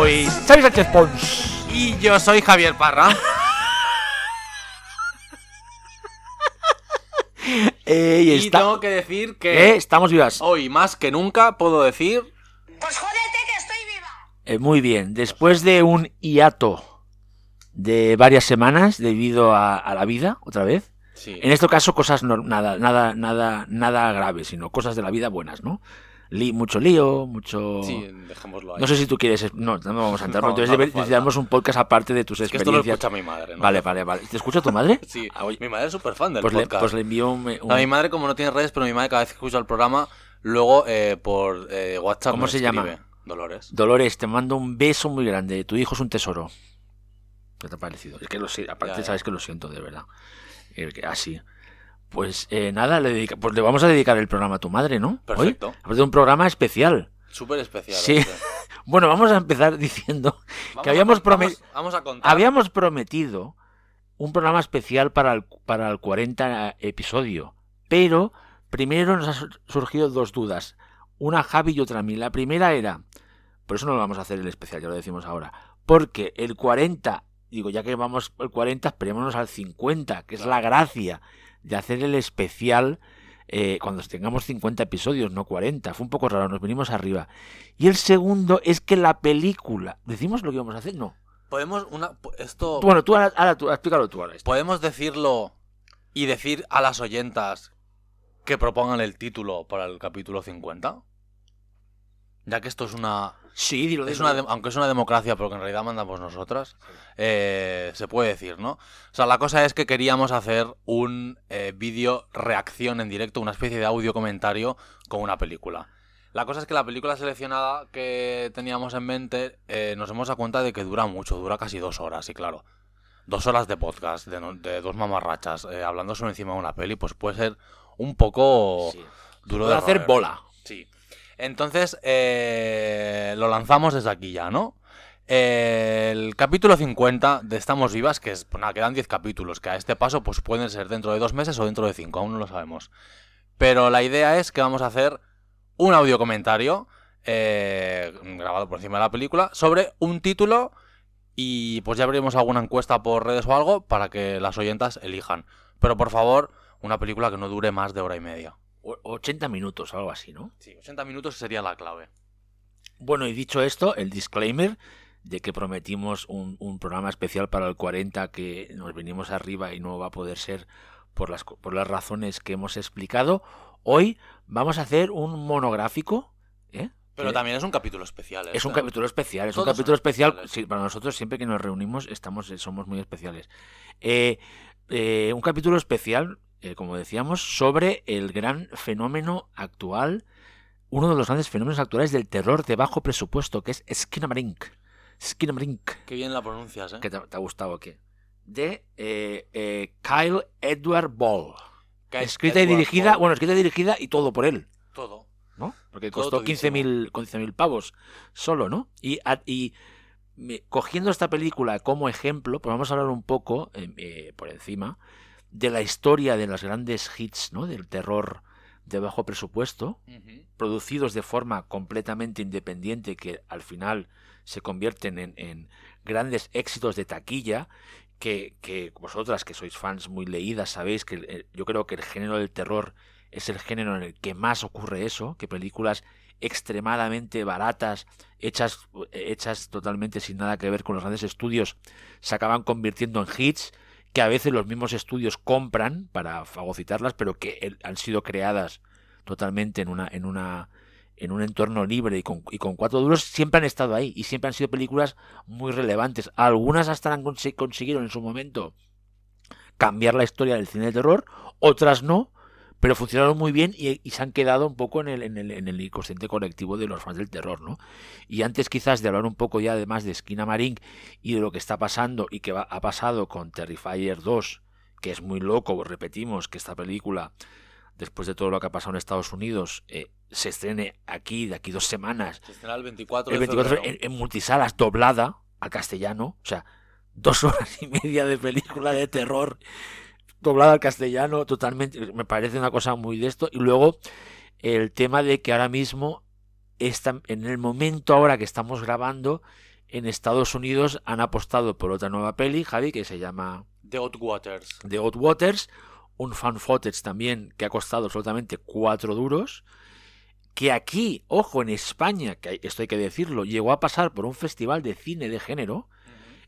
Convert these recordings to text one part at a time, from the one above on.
Soy Xavi Sánchez Pons. Y yo soy Javier Parra. Eh, y tengo que decir Eh, que estamos vivas. hoy más que nunca puedo decir Pues jódete que estoy viva. Eh, muy bien, después de un hiato de varias semanas debido a, a la vida, otra vez. sí, En este caso, cosas no- nada, nada, nada, nada graves, sino cosas de la vida buenas, ¿no? Li- mucho lío, mucho. sí, dejémoslo ahí. No sé si tú quieres. No, no vamos a entrar. No, entonces necesitamos un podcast aparte de tus es que esto lo experiencias. escucha mi madre, ¿no? vale, vale, vale. ¿Te escucha tu madre? Sí, Ah, mi madre es súper fan del pues, le, podcast. pues le envío un. un- A mi madre como no tiene redes, pero mi madre cada vez que escucha el programa, luego eh, por eh, WhatsApp ¿Cómo me se llama? escribe. Dolores. Dolores, te mando un beso muy grande. Tu hijo es un tesoro. ¿Qué te ha parecido? Es que lo sé, aparte Ya, ya. sabes que lo siento, de verdad. Eh, Así. Pues eh, nada, le, dedica- pues le vamos a dedicar el programa a tu madre, ¿no? Hoy. Perfecto. Aparte de un programa especial. Súper especial. Sí. este. Bueno, vamos a empezar diciendo Vamos que habíamos, a, con- promet- vamos, vamos a contar. habíamos prometido un programa especial para el, para el 40 episodio. Pero primero nos han sur- surgido dos dudas. Una Javi y otra a mí. La primera era, por eso no lo vamos a hacer el especial, ya lo decimos ahora. Porque el 40, digo, ya que vamos el 40, esperémonos al 50, que es la gracia de hacer el especial eh, cuando tengamos 50 episodios, no 40. Fue un poco raro, nos venimos arriba. Y el segundo es que la película, ¿decimos lo que íbamos a hacer? No. Podemos una esto Bueno, tú ahora, ahora tú, explícalo tú ahora. esto. podemos decirlo y decir a las oyentas que propongan el título para el capítulo 50. Ya que esto es una Sí, dilo, Es dilo. una aunque es una democracia, pero que en realidad mandamos nosotras, eh, se puede decir, ¿no? O sea, la cosa es que queríamos hacer un eh, vídeo reacción en directo, una especie de audio comentario con una película. La cosa es que la película seleccionada que teníamos en mente eh, nos hemos dado cuenta de que dura mucho, dura casi dos horas, y claro, dos horas de podcast, de, no- de dos mamarrachas, eh, hablando sobre encima de una peli, pues puede ser un poco Sí. duro Puede de hacer roer. bola. Sí. Entonces, eh, lo lanzamos desde aquí ya, ¿no? El capítulo 50 de Estamos Vivas, que es, pues nada, quedan 10 capítulos, que a este paso pues pueden ser dentro de dos meses o dentro de cinco, aún no lo sabemos. Pero la idea es que vamos a hacer un audio comentario eh, grabado por encima de la película sobre un título y pues ya abriremos alguna encuesta por redes o algo para que las oyentas elijan. Pero por favor, una película que no dure más de hora y media. O- 80 minutos, algo así, ¿no? Sí, 80 minutos sería la clave. Bueno, y dicho esto, el disclaimer de que prometimos un, un programa especial para el 40 que nos venimos arriba y no va a poder ser por las, por las razones que hemos explicado. Hoy vamos a hacer un monográfico. ¿eh? Pero también es un capítulo especial. es un capítulo especial, es un Todos capítulo especial. Sí, para nosotros siempre que nos reunimos estamos, somos muy especiales. Eh, eh, un capítulo especial, eh, como decíamos, sobre el gran fenómeno actual, uno de los grandes fenómenos actuales del terror de bajo presupuesto, que es Skinamarink. Skinamarink. Qué bien la pronuncias, ¿eh? ¿Qué te, te ha gustado o qué? De eh, eh, Kyle Edward Ball. Que Escrita y dirigida, bueno, escrita y dirigida y todo por él. Todo. ¿no? Porque Todo costó todísimo. 15.000 15.000 pavos solo, ¿no? Y, y cogiendo esta película como ejemplo, pues vamos a hablar un poco, eh, por encima, de la historia de las grandes hits, ¿no? Del terror de bajo presupuesto, producidos de forma completamente independiente, que al final se convierten en, en grandes éxitos de taquilla, que, que vosotras que sois fans muy leídas sabéis que eh, yo creo que el género del terror es el género en el que más ocurre eso, que películas extremadamente baratas, hechas, hechas totalmente sin nada que ver con los grandes estudios, se acaban convirtiendo en hits que a veces los mismos estudios compran para fagocitarlas, pero que han sido creadas totalmente en una, en una, en un entorno libre y con, y con cuatro duros, siempre han estado ahí y siempre han sido películas muy relevantes. Algunas hasta han consi- consiguieron en su momento cambiar la historia del cine de terror, otras no, pero funcionaron muy bien y, y se han quedado un poco en el, en, el, en el inconsciente colectivo de los fans del terror, ¿no? Y antes quizás de hablar un poco ya además de Esquina Marín y de lo que está pasando y que va- ha pasado con Terrifier 2, que es muy loco, repetimos que esta película, después de todo lo que ha pasado en Estados Unidos, eh, se estrene aquí, de aquí dos semanas, Se estrena el 24 el de 24 febrero. en, en multisalas doblada al castellano, o sea, dos horas y media de película de terror doblada al castellano, totalmente, me parece una cosa muy de esto. Y luego el tema de que ahora mismo, está, en el momento ahora que estamos grabando, en Estados Unidos han apostado por otra nueva peli, Javi, que se llama The Hot Waters. The Hot Waters, un fan footage también que ha costado absolutamente cuatro duros, que aquí, ojo, en España, que esto hay que decirlo, llegó a pasar por un festival de cine de género,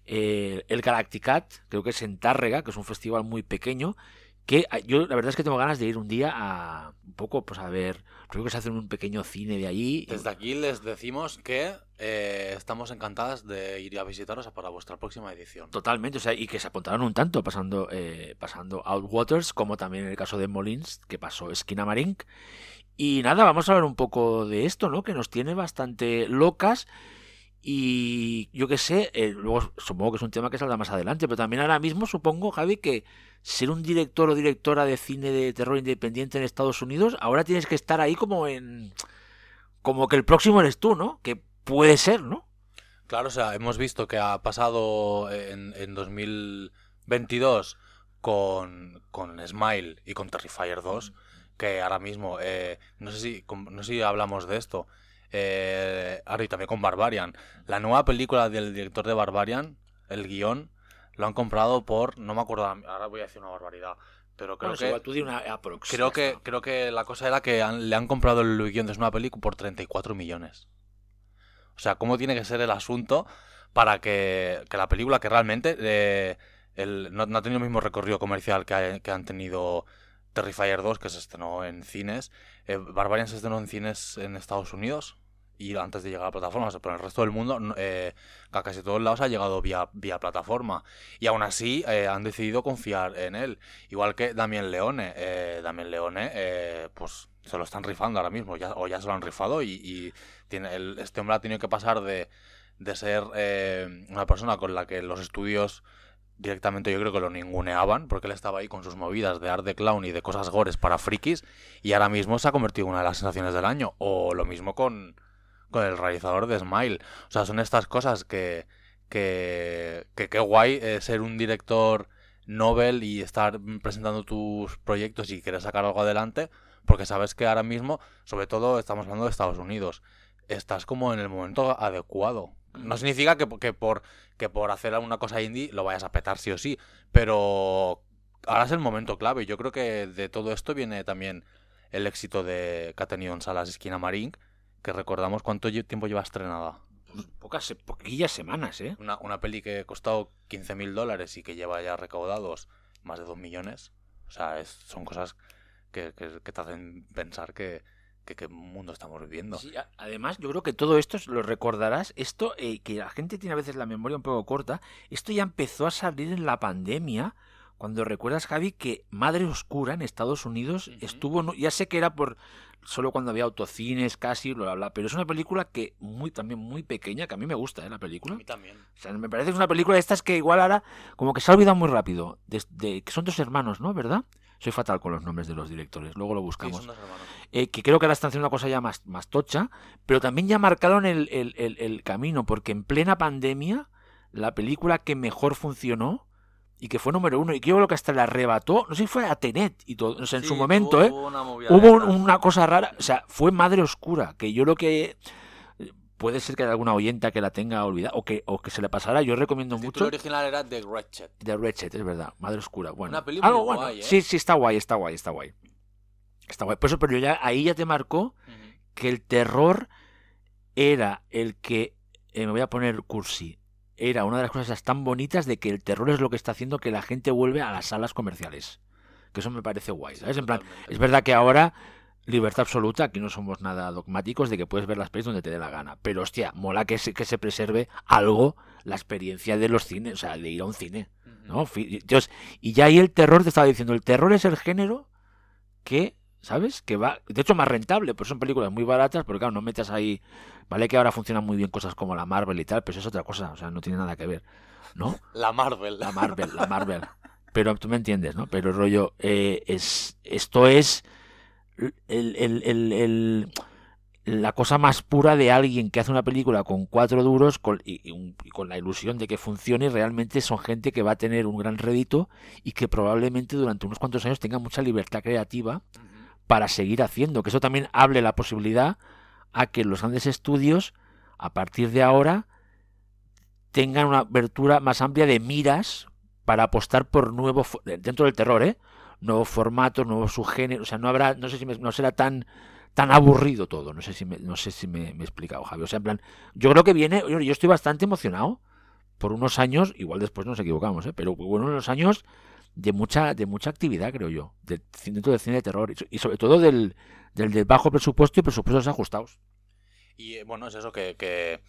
eh, el Galacticat, creo que es en Tárrega, que es un festival muy pequeño, que ah, yo la verdad es que tengo ganas de ir un día a un poco, pues a ver, creo que se hace un pequeño cine de allí. Desde aquí les decimos que eh, estamos encantadas de ir a visitaros para vuestra próxima edición. Totalmente, o sea, y que se apuntaron un tanto pasando, eh, pasando Outwaters, como también en el caso de Molins, que pasó Esquina Marín. Y nada, vamos a hablar un poco de esto, ¿no? Que nos tiene bastante locas. Y yo qué sé, eh, luego supongo que es un tema que saldrá más adelante, pero también ahora mismo supongo, Javi, que ser un director o directora de cine de terror independiente en Estados Unidos, ahora tienes que estar ahí como en... como que el próximo eres tú, ¿no? Que puede ser, ¿no? Claro, o sea, hemos visto que ha pasado en, en 2022 con, con Smile y con Terrifier 2, que ahora mismo, eh, no, sé si, no sé si hablamos de esto, eh, ahora y también con Barbarian. La nueva película del director de Barbarian, el guion, lo han comprado por, no me acuerdo, ahora voy a decir una barbaridad, pero creo Bueno, que... igual tú di una aprox. Creo que, está. creo que la cosa era que han- le han comprado el guion de una película por 34 millones. O sea, ¿cómo tiene que ser el asunto para que, que la película, que realmente eh, el- no, no ha tenido el mismo recorrido comercial que, ha- que han tenido Terrifier 2, que se estrenó en cines, eh, Barbarian se estrenó en cines en Estados Unidos y antes de llegar a plataformas, pero en el resto del mundo, eh, a casi todos lados ha llegado vía, vía plataforma. Y aún así eh, han decidido confiar en él. Igual que Damien Leone. Eh, Damien Leone, eh, pues se lo están rifando ahora mismo, o ya se lo han rifado. Y, y tiene, este hombre ha tenido que pasar de, de ser eh, una persona con la que los estudios directamente yo creo que lo ninguneaban, porque él estaba ahí con sus movidas de art de clown y de cosas gores para frikis, y ahora mismo se ha convertido en una de las sensaciones del año. O lo mismo con, con el realizador de Smile. O sea, son estas cosas que, que, que qué guay eh, ser un director Nobel y estar presentando tus proyectos y querer sacar algo adelante, porque sabes que ahora mismo, sobre todo estamos hablando de Estados Unidos, estás como en el momento adecuado. No significa que, que por, que por hacer una cosa indie lo vayas a petar sí o sí, pero ahora es el momento clave. Yo creo que de todo esto viene también el éxito de que ha tenido en salas Esquina Marín, que recordamos cuánto tiempo lleva estrenada. Pocas, poquillas semanas, ¿eh? Una, una peli que ha costado 15 mil dólares y que lleva ya recaudados más de 2 millones. O sea, es- son cosas que, que- que te hacen pensar que, que qué mundo estamos viviendo. Sí, además, yo creo que todo esto, lo recordarás, esto eh, que la gente tiene a veces la memoria un poco corta, esto ya empezó a salir en la pandemia, cuando recuerdas, Javi, que Madre Oscura en Estados Unidos estuvo, ya sé que era por solo cuando había autocines casi, bla, bla, bla, pero es una película que muy también muy pequeña, que a mí me gusta, ¿eh? la película. también. O sea, me parece que es una película de estas que igual ahora como que se ha olvidado muy rápido, de, de- que son dos hermanos, ¿no? ¿Verdad? Soy fatal con los nombres de los directores, luego lo buscamos eh, que creo que ahora están haciendo una cosa ya más, más tocha, pero también ya marcaron el, el- el- el camino, porque en plena pandemia, la película que mejor funcionó y que fue número uno, y que yo creo que hasta le arrebató, no sé si fue a Tenet y todo, o sea, en su momento, ¿eh? Hubo un- una cosa rara, o sea, fue Madre Oscura, que yo lo que puede ser que haya alguna oyenta que la tenga olvidada o que, o que se le pasara, yo recomiendo El mucho título original era The Wretched. The Wretched, es verdad, Madre Oscura, bueno. Una película bueno. guay, ¿eh? Sí, sí, está guay, está guay, está guay. Está guay. Por eso, pero ya ahí ya te marcó que el terror era el que, eh, me voy a poner cursi, era una de las cosas tan bonitas de que el terror es lo que está haciendo que la gente vuelve a las salas comerciales. Que eso me parece guay, ¿sabes? En plan, es verdad que ahora libertad absoluta, aquí no somos nada dogmáticos de que puedes ver las pelis donde te dé la gana. Pero hostia, mola que se, que se preserve algo la experiencia de los cines, o sea, de ir a un cine. ¿no? Dios, y ya ahí el terror, te estaba diciendo, el terror es el género que, ¿sabes? Que va, de hecho, más rentable, pues son películas muy baratas, porque claro, no metas ahí, vale que ahora funcionan muy bien cosas como la Marvel y tal, pero eso es otra cosa, o sea, no tiene nada que ver, ¿no? La Marvel. La Marvel, la Marvel. Pero tú me entiendes, ¿no? Pero el rollo, eh, es, esto es el, el- el- la cosa más pura de alguien que hace una película con cuatro duros con, y, y un- y con la ilusión de que funcione. Realmente son gente que va a tener un gran rédito y que probablemente durante unos cuantos años tenga mucha libertad creativa para seguir haciendo. Que eso también hable la posibilidad a que los grandes estudios, a partir de ahora, tengan una abertura más amplia de miras para apostar por nuevos dentro del terror, ¿eh? Nuevos formatos, nuevos subgéneros, o sea, no habrá, no sé si me- no será tan tan aburrido todo, no sé si me, no sé si me, he explicado, Javi. O sea, en plan, yo creo que viene, yo yo estoy bastante emocionado por unos años, igual después nos equivocamos, ¿eh? pero bueno, unos años de mucha de mucha actividad, creo yo, cine- dentro del cine de terror y so- y sobre todo del, del de bajo presupuesto y presupuestos ajustados. Y eh, bueno, es eso, que, que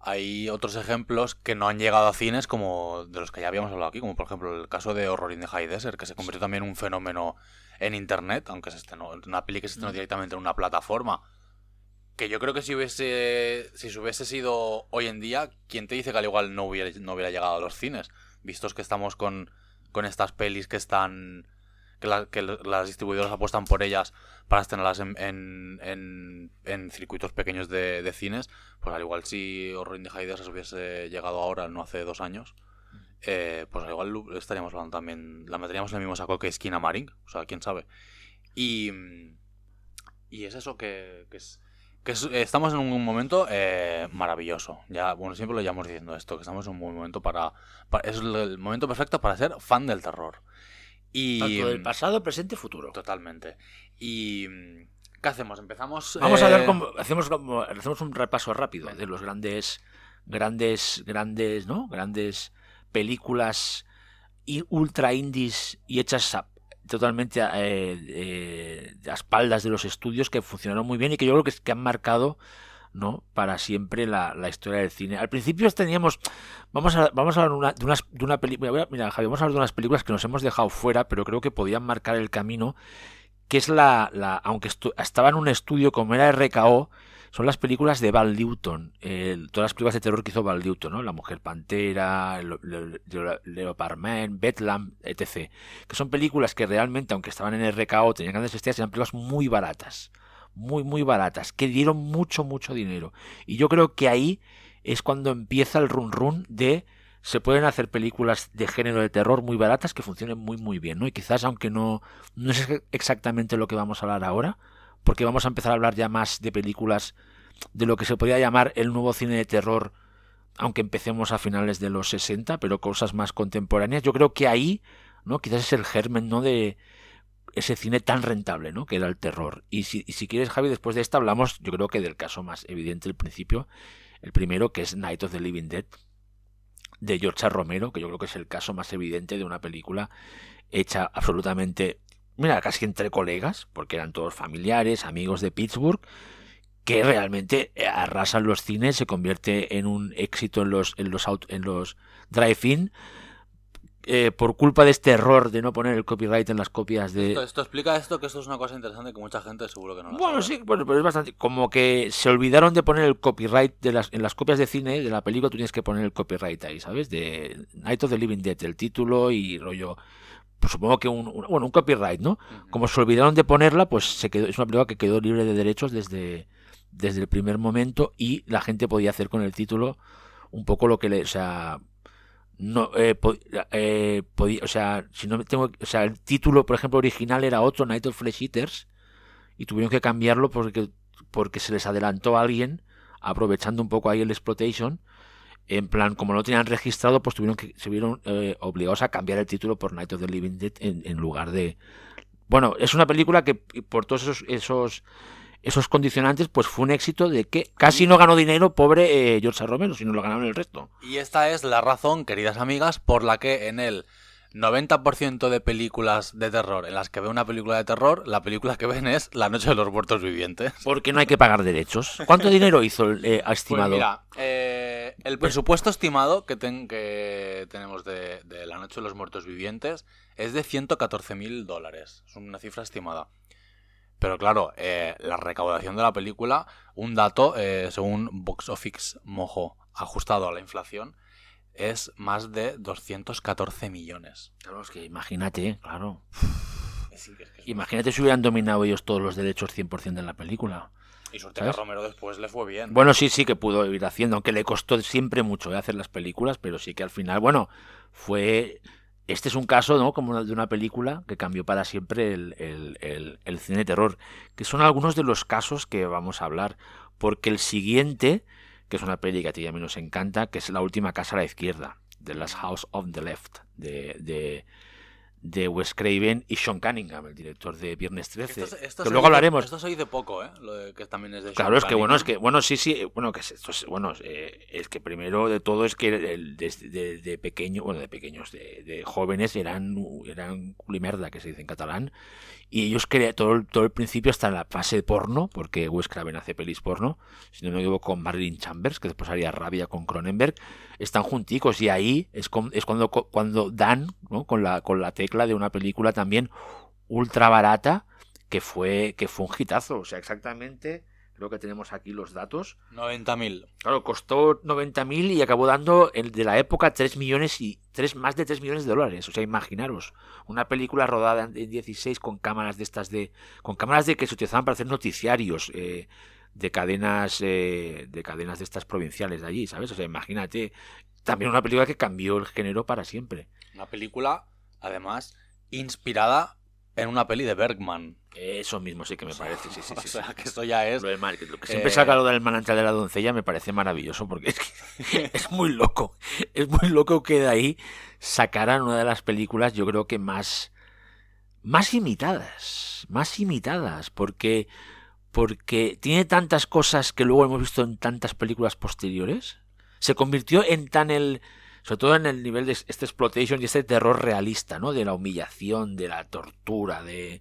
hay otros ejemplos que no han llegado a cines como de los que ya habíamos hablado aquí, como por ejemplo el caso de Horror in the High Desert, que se convirtió también en un fenómeno en internet, aunque se estrenó, una peli que se estrenó directamente en una plataforma. Que yo creo que si hubiese, si se hubiese sido hoy en día, ¿quién te dice que al igual no hubiera, no hubiera llegado a los cines? Vistos que estamos con, con estas pelis que están que, la- que las distribuidoras apuestan por ellas para estrenarlas en, en, en- circuitos pequeños de, cines, pues al igual si Horror in the hubiese llegado ahora, no hace dos años, eh, pues al igual estaríamos hablando también, la meteríamos en el mismo saco que Esquina Marín, o sea, quién sabe. Y, y es eso que, que. Que es- estamos en un momento eh, maravilloso. Ya, bueno, siempre lo llevamos diciendo esto, que estamos en un buen momento para, para- Es el, momento perfecto para ser fan del terror. Y, Tanto del pasado, presente y futuro. Totalmente. Y. mm, ¿Qué hacemos? Empezamos. Vamos a ver eh, cómo hacemos como hacemos un repaso rápido de los grandes grandes grandes, ¿no? Grandes películas y ultra indies y hechas a- totalmente a, eh, eh, a espaldas de los estudios que funcionaron muy bien y que yo creo que, que han marcado ¿no? para siempre la, historia del cine. Al principio teníamos vamos a vamos a hablar una- de unas de una película, mira, Javi, vamos a hablar de unas películas que nos hemos dejado fuera, pero creo que podían marcar el camino que es la, la aunque estu- estaba en un estudio como era RKO, son las películas de Val Newton, el- todas las películas de terror que hizo Val Newton, ¿no? La Mujer Pantera, el- el- el- Leopard Man, Bedlam, etc. Que son películas que realmente, aunque estaban en RKO, tenían grandes estrellas, eran películas muy baratas, muy, muy baratas, que dieron mucho, mucho dinero. Y yo creo que ahí es cuando empieza el run run de se pueden hacer películas de género de terror muy baratas que funcionen muy muy bien, ¿no? Y quizás aunque no no es exactamente lo que vamos a hablar ahora, porque vamos a empezar a hablar ya más de películas de lo que se podría llamar el nuevo cine de terror, aunque empecemos a finales de los 60, pero cosas más contemporáneas. Yo creo que ahí, ¿no? Quizás es el germen, ¿no? De ese cine tan rentable, ¿no? Que era el terror. Y si, quieres, Javi, después de esta hablamos, yo creo que del caso más evidente del principio, el primero, que es Night of the Living Dead, de George. Romero, que yo creo que es el caso más evidente de una película hecha absolutamente, mira, casi entre colegas, porque eran todos familiares, amigos de Pittsburgh, que realmente arrasan los cines, se convierte en un éxito en los, en los, en los drive-in, eh, por culpa de este error de no poner el copyright en las copias de... Esto, esto explica esto, que esto es una cosa interesante que mucha gente seguro que no Bueno, sabe. sí, bueno, pero es bastante. Como que se olvidaron de poner el copyright de las, en las copias de cine de la película, tú tienes que poner el copyright ahí, ¿sabes? De Night of the Living Dead, el título y rollo. Pues supongo que un, un- bueno, un copyright, ¿no? Como se olvidaron de ponerla, pues se quedó, es una película que quedó libre de derechos desde, desde el primer momento y la gente podía hacer con el título un poco lo que le, o sea, no, eh, po- eh, podía, o sea, si no tengo, o sea, el título, por ejemplo, original era otro, Night of Flesh Eaters, y tuvieron que cambiarlo porque, porque se les adelantó a alguien, aprovechando un poco ahí el exploitation, en plan, como no tenían registrado, pues tuvieron que, se vieron eh, obligados a cambiar el título por Night of the Living Dead en, en lugar de... Bueno, es una película que por todos esos, esos, esos condicionantes, pues fue un éxito de que casi no ganó dinero, pobre eh, George. Romero, sino lo ganaron el resto. Y esta es la razón, queridas amigas, por la que en el 90% de películas de terror en las que ve una película de terror, la película que ven es La Noche de los Muertos Vivientes. Porque no hay que pagar derechos. ¿Cuánto dinero hizo el eh, Pues estimado? mira, eh, el presupuesto estimado que, ten- que tenemos de, de La Noche de los Muertos Vivientes es de 114 mil dólares. Es una cifra estimada. Pero claro, eh, la recaudación de la película, un dato, eh, según Box Office Mojo, ajustado a la inflación, es más de 214 millones. Claro, es que imagínate, claro. Es incre- es que es- Imagínate si hubieran dominado ellos todos los derechos 100% de la película. Y suerte que ¿sabes? a Romero después le fue bien. Bueno, sí, sí que pudo ir haciendo, aunque le costó siempre mucho eh, hacer las películas, pero sí que al final, bueno, fue... Este es un caso, ¿no? Como de una película que cambió para siempre el, el- el- el cine de terror, que son algunos de los casos que vamos a hablar, porque el siguiente, que es una peli que a ti y a mí nos encanta, que es La última casa a la izquierda, The Last House on the Left, de, de, de Wes Craven y Sean Cunningham, el director de Viernes 13, Esto, esto que luego hablaremos. Esto se oye poco, ¿eh? Lo de que también es de Claro, Sean es que bueno, es que bueno, sí, sí, bueno, que es, esto es- bueno, eh, es que primero de todo es que el- desde de, de pequeño, bueno, de pequeños, de, de jóvenes eran eran culimerda, que se dice en catalán, y ellos crean todo todo el principio hasta la fase porno, porque Wes Craven hace pelis porno, si no me equivoco con Marilyn Chambers, que después haría Rabia con Cronenberg, están junticos y ahí es, con- es cuando cuando dan, ¿no? con la con la tecla de una película también ultra barata que fue que fue un hitazo, o sea, exactamente Creo que tenemos aquí los datos. 90.000. Claro, costó 90.000 y acabó dando el de la época 3 millones y tres más de 3 millones de dólares. O sea, imaginaros, una película rodada en 16 con cámaras de estas de con cámaras de que se utilizaban para hacer noticiarios eh, de cadenas eh, de cadenas de estas provinciales de allí, ¿sabes? O sea, imagínate, también una película que cambió el género para siempre. Una película, además, inspirada en una peli de Bergman. Eso mismo sí que me parece, sí, sí, o sí. sea, sí. que esto ya es... Lo de Mal- que lo que siempre eh, saca lo del manantial de la doncella me parece maravilloso porque es que es muy loco. Es muy loco que de ahí sacaran una de las películas, yo creo que más más imitadas, más imitadas, porque porque tiene tantas cosas que luego hemos visto en tantas películas posteriores. Se convirtió en tan el sobre todo en el nivel de este exploitation y este terror realista, ¿no? De la humillación, de la tortura, de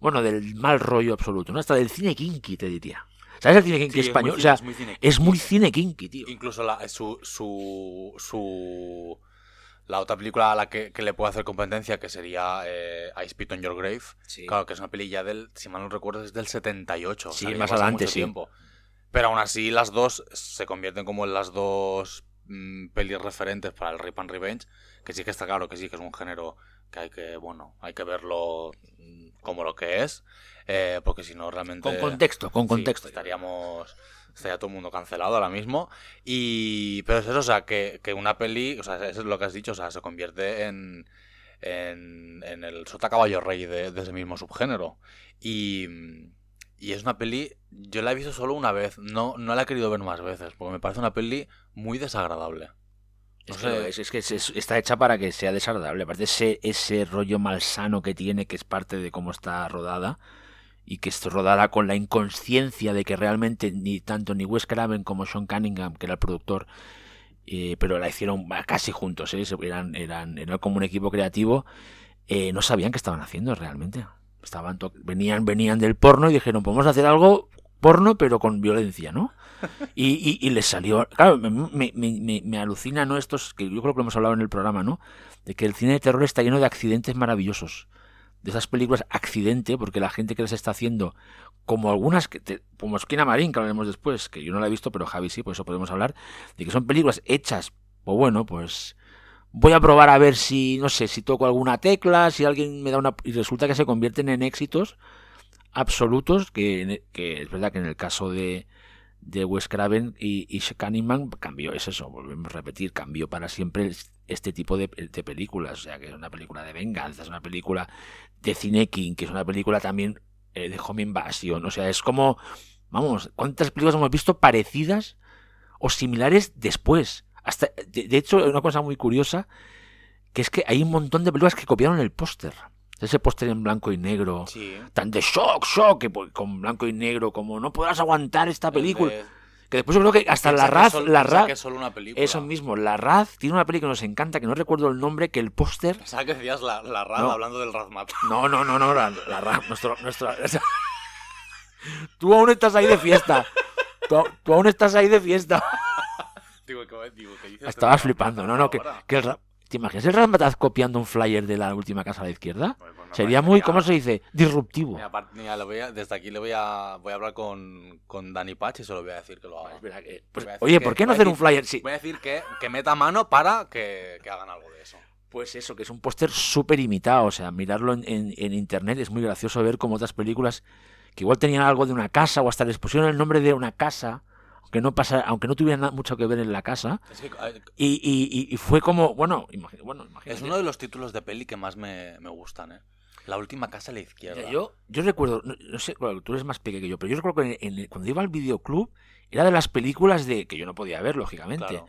bueno, del mal rollo absoluto, ¿no? Hasta del cine kinky, te diría. ¿Sabes el cine kinky Sí, es muy español? o sea, es muy cine es muy kinky. cine kinky, tío. Incluso la, su, su, su- La otra película a la que, que le puedo hacer competencia, que sería eh, I Spit on Your Grave. Sí. Claro, que es una peli ya del, si mal no recuerdo, es del 78. o Sí, sea, que ya más adelante, sí. tiempo. Pero aún así, las dos se convierten como en las dos mm, pelis referentes para el Rape and Revenge. Que sí que está claro que sí que es un género que hay que, bueno, hay que verlo mm, como lo que es. eh, porque si no, realmente. Con contexto, con Sí, contexto. estaríamos. Estaría todo el mundo cancelado ahora mismo. Y. Pero es eso, o sea, que, que una peli. O sea, eso es lo que has dicho, o sea, se convierte en. En, en el sota caballo rey de, de ese mismo subgénero. Y. Y es una peli. Yo la he visto solo una vez. No, no la he querido ver más veces. Porque me parece una peli muy desagradable. No Es que, lo es, es que es- es- está hecha para que sea desagradable. Aparte, ese, ese rollo malsano que tiene, que es parte de cómo está rodada, y que es rodada con la inconsciencia de que realmente ni tanto ni Wes Craven como Sean Cunningham, que era el productor, eh, pero la hicieron casi juntos, ¿eh? Eran, eran, eran como un equipo creativo, eh, no sabían qué estaban haciendo realmente. Estaban venían, venían del porno y dijeron, podemos hacer algo porno, pero con violencia, ¿no? Y, y, y les salió. Claro, me, me, me, me alucina, ¿no? Estos, que yo creo que lo hemos hablado en el programa, ¿no? De que el cine de terror está lleno de accidentes maravillosos. De esas películas accidente, porque la gente que las está haciendo, como algunas, que te- como Esquina Marín, que hablaremos después, que yo no la he visto, pero Javi sí, por eso podemos hablar, de que son películas hechas, pues bueno, pues voy a probar a ver si, no sé, si toco alguna tecla, si alguien me da una... Y resulta que se convierten en éxitos absolutos, que, que es verdad que en el caso de, de Wes Craven y, y cambió, es eso, volvemos a repetir, cambió para siempre este tipo de, de películas, o sea, que es una película de venganza, es una película de cine king, que es una película también eh, de home invasion, o sea, es como, vamos, ¿cuántas películas hemos visto parecidas o similares después? Hasta, de, de hecho, una cosa muy curiosa, que es que hay un montón de películas que copiaron el póster. Ese póster en blanco y negro, Sí. tan de shock, shock, que pues, con blanco y negro, como no podrás aguantar esta película. De- Que después yo creo que hasta la Raz, sol- la Raz, que es solo una película. eso mismo, la Raz tiene una película que nos encanta, que no recuerdo el nombre, que el póster Pensaba que decías la, la Raz No. hablando del Razmat. No, no, no, no, la, la Raz, nuestro, nuestra... Tú aún estás ahí de fiesta. Tú, tú aún estás ahí de fiesta. digo, que, digo, que Estabas flipando, no, no, que, que el ¿Te imaginas el copiando un flyer de la última casa a la izquierda? Pues me Sería muy, ¿cómo se dice? Disruptivo. Mira, aparte- mira, le voy a- desde aquí le voy a, voy a hablar con, con Dani Pach y se lo voy a decir que lo haga. Pues, oye, ¿por qué no hacer un flyer? Sí, Voy a decir que, que meta mano para que, que hagan algo de eso. Pues eso, que es un póster súper imitado. O sea, mirarlo en, en- en internet es muy gracioso ver cómo otras películas que igual tenían algo de una casa o hasta les pusieron el nombre de una casa, aunque no pasa, aunque no tuvieran nada- mucho que ver en la casa. Es, que, eh, Y, y- y- fue como, bueno, imagi- bueno, imagínate. es uno de los títulos de peli que más me, me gustan, ¿eh? La última casa a la izquierda. Yo, yo recuerdo, no, no sé, bueno, tú eres más pequeño que yo, pero yo recuerdo que en- en- cuando iba al videoclub era de las películas de que yo no podía ver, lógicamente. Claro.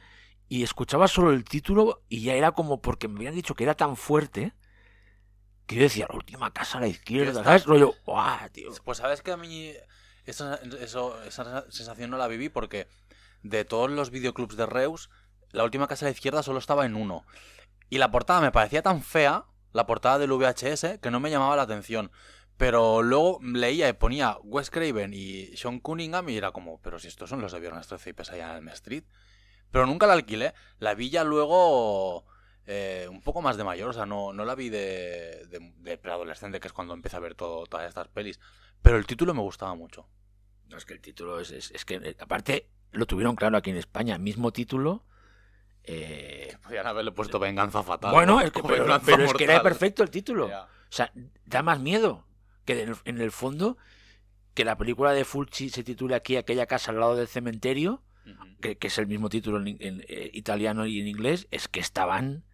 Y escuchaba solo el título y ya era como porque me habían dicho que era tan fuerte que yo decía, la última casa a la izquierda. ¿sabes? Rollo, ¡guau, tío! Pues sabes que a mí esa, esa sensación no la viví porque de todos los videoclubs de Reus, la última casa a la izquierda solo estaba en uno. Y la portada me parecía tan fea, la portada del VHS, que no me llamaba la atención. Pero luego leía y ponía Wes Craven y Sean Cunningham y era como, pero si estos son los de Viernes 13 y Pesadilla en Elm Street. Pero nunca la alquilé. La vi ya luego eh, un poco más de mayor, o sea, no, no la vi de, de, de preadolescente, que es cuando empecé a ver todo, todas estas pelis. Pero el título me gustaba mucho. No, es que el título es, es, es que, eh, aparte, lo tuvieron claro aquí en España, mismo título. eh, Podrían haberle puesto venganza fatal. bueno, ¿no? es que, pero, es que era perfecto el título. Ya. O sea, da más miedo que en el, en el fondo que la película de Fulci se titule aquí Aquella casa al lado del cementerio, que, que es el mismo título en, en, eh, italiano y en inglés, es que estaban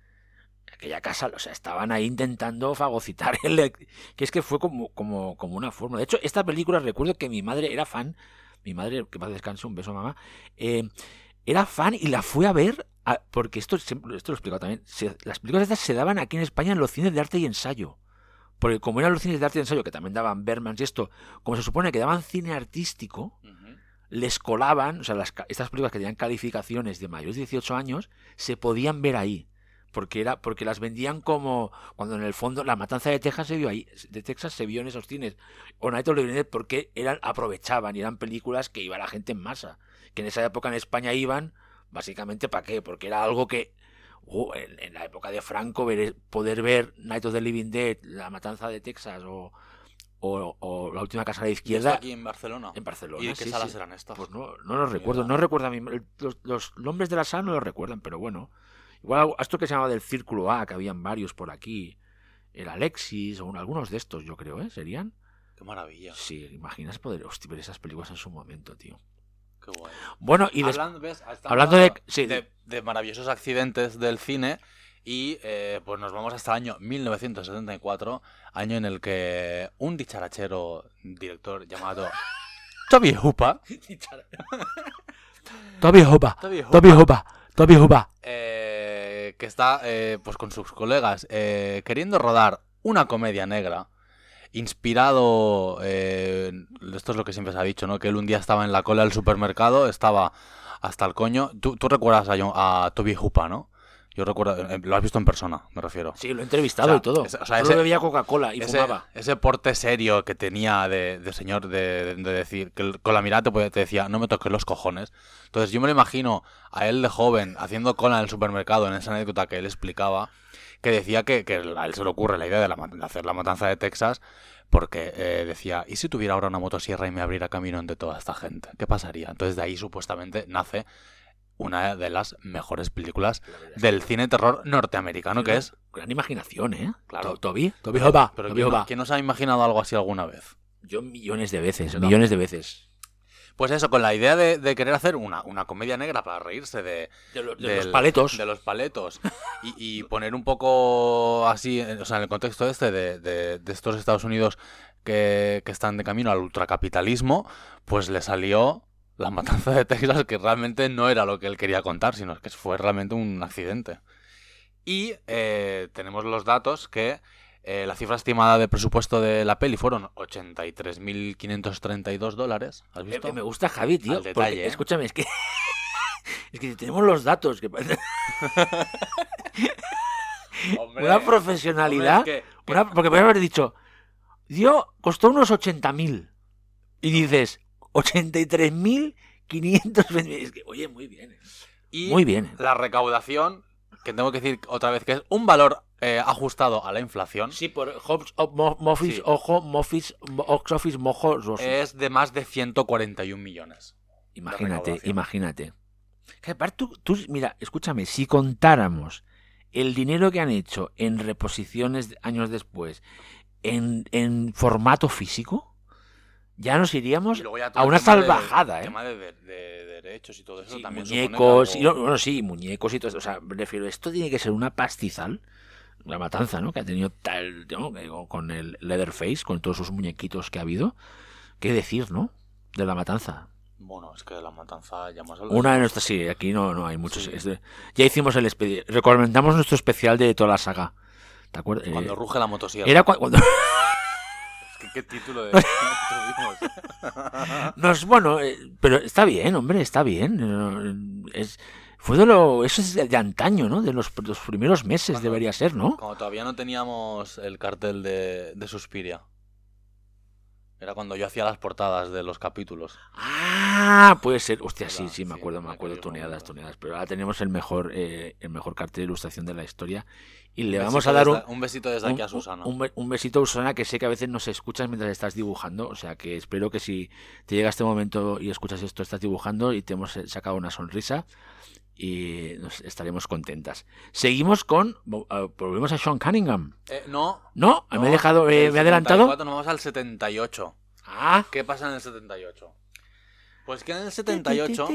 aquella casa, o sea, estaban ahí intentando fagocitar el que es que fue como, como, como una forma. De hecho, esta película recuerdo que mi madre era fan, mi madre, que más descanse, un beso mamá, eh, era fan y la fui a ver a- porque esto, siempre- esto lo he explicado también. se- las películas estas se daban aquí en España en los cines de arte y ensayo. Porque como eran los cines de arte y ensayo, que también daban Bermans y esto, como se supone que daban cine artístico, Ujú. les colaban, o sea, las estas películas que tenían calificaciones de mayores de 18 años, se podían ver ahí. Porque era, porque las vendían como cuando en el fondo la matanza de Texas se vio ahí, de Texas se vio en esos cines. O Night of the Living Dead porque eran, aprovechaban y eran películas que iba la gente en masa. Que en esa época en España iban, básicamente, ¿para qué? Porque era algo que uh, en, en la época de Franco ver- poder ver Night of the Living Dead, la matanza de Texas o, o, o la última casa a la ¿Y esto izquierda aquí en Barcelona. en Barcelona. ¿Y de qué sí, salas sí. eran estas? Pues no, no los recuerdo, no recuerdo a mí, el- los, los nombres de la sala no los recuerdan, pero bueno. Igual esto que se llamaba del Círculo A, que habían varios por aquí, el Alexis o un- algunos de estos, yo creo, ¿eh? ¿Serían? Qué maravilla. Sí, imaginas poder hostia, ver esas películas en su momento, tío. Qué guay. Bueno, y hablando, ¿ves? Hablando de- sí, de, de maravillosos accidentes del cine y eh, pues nos vamos hasta el año 1974, año en el que un dicharachero director llamado Toby Hooper, Toby Hooper, Toby Hooper, Toby Hooper, Toby Hooper. eh, que está eh, pues con sus colegas eh, queriendo rodar una comedia negra inspirado eh, esto es lo que siempre se ha dicho no que él un día estaba en la cola del supermercado estaba hasta el coño. Tú, tú recuerdas a, a Toby Hooper no yo recuerdo eh, lo has visto en persona me refiero Sí, lo he entrevistado O sea, y todo. ese- o sea, Solo ese- bebía Coca-Cola y ese, fumaba. ese porte serio que tenía de, de señor de, de decir que con la mirada te, te decía no me toques los cojones entonces yo me lo imagino a él de joven haciendo cola en el supermercado en esa anécdota que él explicaba que decía que, que a él se le ocurre la idea de, la de hacer la matanza de Texas porque eh, decía ¿y si tuviera ahora una motosierra y me abriera camino entre toda esta gente? ¿qué pasaría? entonces de ahí supuestamente nace una de las mejores películas del cine terror norteamericano que es Gran imaginación, ¿eh? Claro. To- Toby, Toby Hooper, pero Toby ¿quién, no- Hooper. quién nos ha imaginado algo así alguna vez? Yo millones de veces, millones de veces. Pues eso, con la idea de, de querer hacer una, una comedia negra para reírse de, De, lo- de del- los paletos. de los paletos y, y poner un poco así, eh, o sea, en el contexto este de, de- de estos Estados Unidos que, que están de camino al ultracapitalismo, pues le salió la matanza de Texas que realmente no era lo que él quería contar, sino que fue realmente un accidente. Y eh, tenemos los datos que Eh, la cifra estimada de presupuesto de la peli fueron 83.532 dólares. ¿Has Me, visto? me gusta Javi, tío. Al detalle, porque, ¿eh? Escúchame, es que. es que tenemos los datos. Que Hombre, una profesionalidad. hombre, es que- que- una- porque podría haber dicho. Dio, costó unos 80.000. Y dices, 83.520. Es que, oye, muy bien. eh. y Muy bien. la recaudación, que tengo que decir otra vez que es un valor eh, ajustado a la inflación, Sí, por Hobbs, Mofis, Sí. Ojo, Mofis, Office, Mojo, Rosso. es de más de 141 millones. Imagínate, imagínate. Que aparte, tú, tú- mira, escúchame, si contáramos el dinero que han hecho en reposiciones años después en, en formato físico, ya nos iríamos Y ya a una tema de- salvajada, el ¿eh? tema de, de- de derechos y todo eso Sí, también muñecos, y, algo- no, bueno, sí, muñecos y todo eso. O sea, me refiero, esto tiene que ser una pastizal, una matanza, ¿no? Que ha tenido tal, ¿no? Con- el Leatherface, con todos sus muñequitos que ha habido. ¿Qué decir, no? De la matanza. Bueno, es que de la matanza ya hemos hablado. Una de nuestras, sí, aquí no, no hay muchos. Sí. ya hicimos el especial. Recomendamos nuestro especial de toda la saga. ¿Te acuerdas? Eh, Cuando ruge la motosierra. era cua- cuando. Es qué título de... tuvimos. Nos, bueno, eh, pero está bien, hombre, está bien. eh, Es, fue de lo. Eso es de, de antaño, ¿no? De los, los primeros meses Cuando- debería ser, ¿no? Cuando todavía no teníamos el cartel de, de Suspiria. Era cuando yo hacía las portadas de los capítulos. Ah, puede ser. Hostia, sí, Hola, sí, me sí, acuerdo, me acuerdo. momento. toneadas. Pero ahora tenemos el mejor, eh, el mejor cartel de ilustración de la historia. Y le Un vamos a dar un, desde- un besito desde aquí a un- Susana. Un, un besito a Susana que sé que a veces nos escuchas mientras estás dibujando. O sea que espero que si te llega este momento y escuchas esto, estás dibujando y te hemos eh, sacado una sonrisa y nos estaremos contentas. Seguimos con. ah, Volvemos a Sean Cunningham. Eh, no. ¿No? ¿Me he no, dejado, eh, me he adelantado? 74 Nos vamos al 78. Ah. ¿Qué pasa en el 78? Pues que en el 78...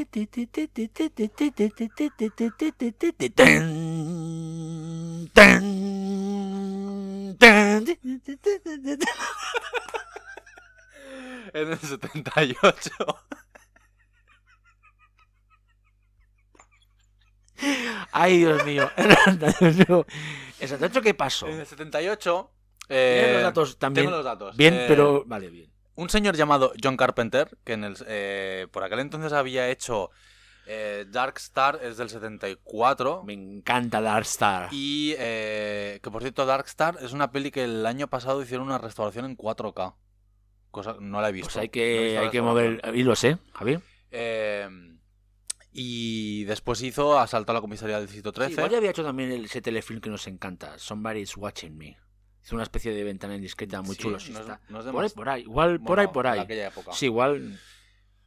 En el 78... Ay, Dios mío. Mío. ¿El 78 qué pasó? En el 78... ¿Tienes eh, los datos también? Tengo los datos. Bien, Eh, pero. Vale, bien. Un señor llamado John Carpenter, que en el, eh, por aquel entonces había hecho eh, Dark Star, es del 74. Me encanta Dark Star. Y eh, que por cierto, Dark Star es una peli que el año pasado hicieron una restauración en 4K. Cosa no la he visto. Pues hay No que, la hay que mover hilos, ¿eh, Javier? Eh, y después hizo Asalto a la comisaría del Distrito Sí, 13. igual ya había hecho también ese telefilm que nos encanta, Somebody's Watching Me. Es una especie de ventana indiscreta muy Sí, chulo. no sí es- está. no es de por ahí, por ahí. Igual, por ahí, por ahí. aquella época. Sí, igual.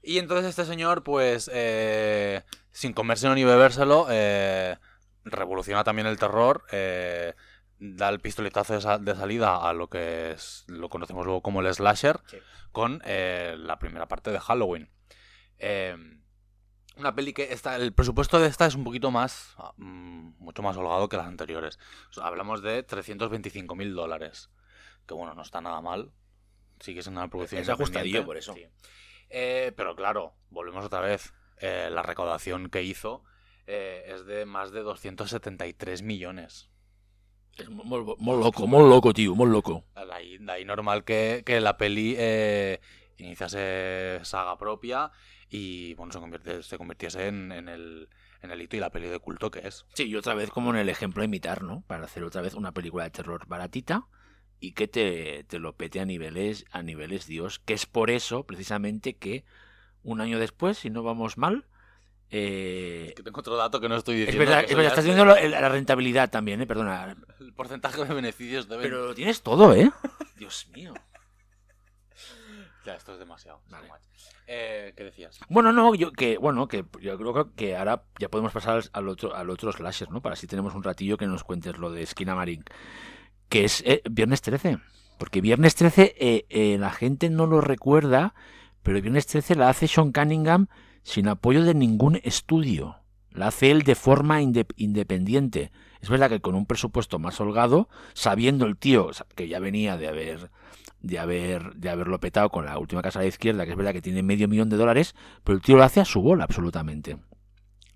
Y entonces este señor, pues, eh, sin comérselo ni bebérselo, eh, revoluciona también el terror, eh, da el pistoletazo de, sa- de salida a lo que es, lo conocemos luego como el slasher, Sí. con eh, la primera parte de Halloween. Eh, una peli que está, el presupuesto de esta es un poquito más, ah, mm, mucho más holgado que las anteriores. O sea, hablamos de 325 mil dólares, que bueno, no está nada mal. Sigue siendo una producción Es ajustadillo, por eso. Sí. Eh, pero claro, volvemos otra vez. Eh, la recaudación que hizo eh, es de más de 273 millones. Es muy, muy- muy loco, muy loco, tío, muy loco. De ahí, de ahí normal que, que la peli iniciase saga propia y bueno, se, convierte, se convirtiese en, en el, en el hito y la peli de culto que es. Sí, y otra vez como en el ejemplo a imitar, ¿no? Para hacer otra vez una película de terror baratita y que te, te lo pete a niveles, a niveles Dios. Que es por eso, precisamente, que un año después, si no vamos mal, eh, Que tengo otro dato que no estoy es diciendo. verdad, que es verdad, estás es- viendo lo- la rentabilidad también, ¿eh? Perdona. El porcentaje de beneficios de Pero lo tienes todo, ¿eh? Dios mío. Ya, esto es demasiado. Vale. Eh, ¿Qué decías? Bueno, no, yo que bueno, que yo creo que ahora ya podemos pasar al, otro al otro slasher, ¿no? Para así tenemos un ratillo que nos cuentes lo de Esquina Marín, que es eh, Viernes 13, porque Viernes 13 eh, eh, la gente no lo recuerda, pero Viernes 13 la hace Sean Cunningham sin apoyo de ningún estudio. La hace él de forma inde- independiente. Es verdad que con un presupuesto más holgado, sabiendo el tío que ya venía de haber de haber de haberlo petado con la última casa a la izquierda, que es verdad que tiene medio millón de dólares, pero el tío lo hace a su bola absolutamente.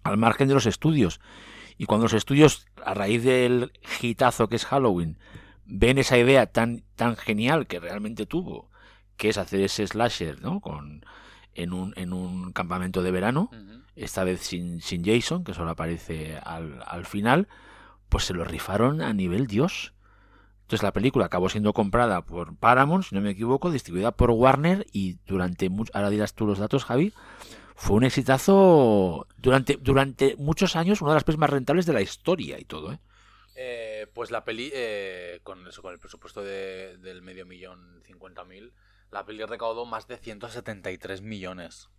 Al margen de los estudios. Y cuando los estudios, a raíz del hitazo que es Halloween, ven esa idea tan, tan genial que realmente tuvo, que es hacer ese slasher, ¿no? Con, en, un, en un campamento de verano, esta vez sin, sin Jason, que solo aparece al, al final, pues se lo rifaron a nivel Dios. Entonces la película acabó siendo comprada por Paramount, si no me equivoco, distribuida por Warner y durante mucho, ahora dirás tú los datos, Javi, fue un exitazo durante, durante muchos años, una de las pelis más rentables de la historia y todo, ¿eh? Eh, pues la peli, eh, con eso, con el presupuesto de- del medio millón cincuenta mil, la peli recaudó más de 173 millones.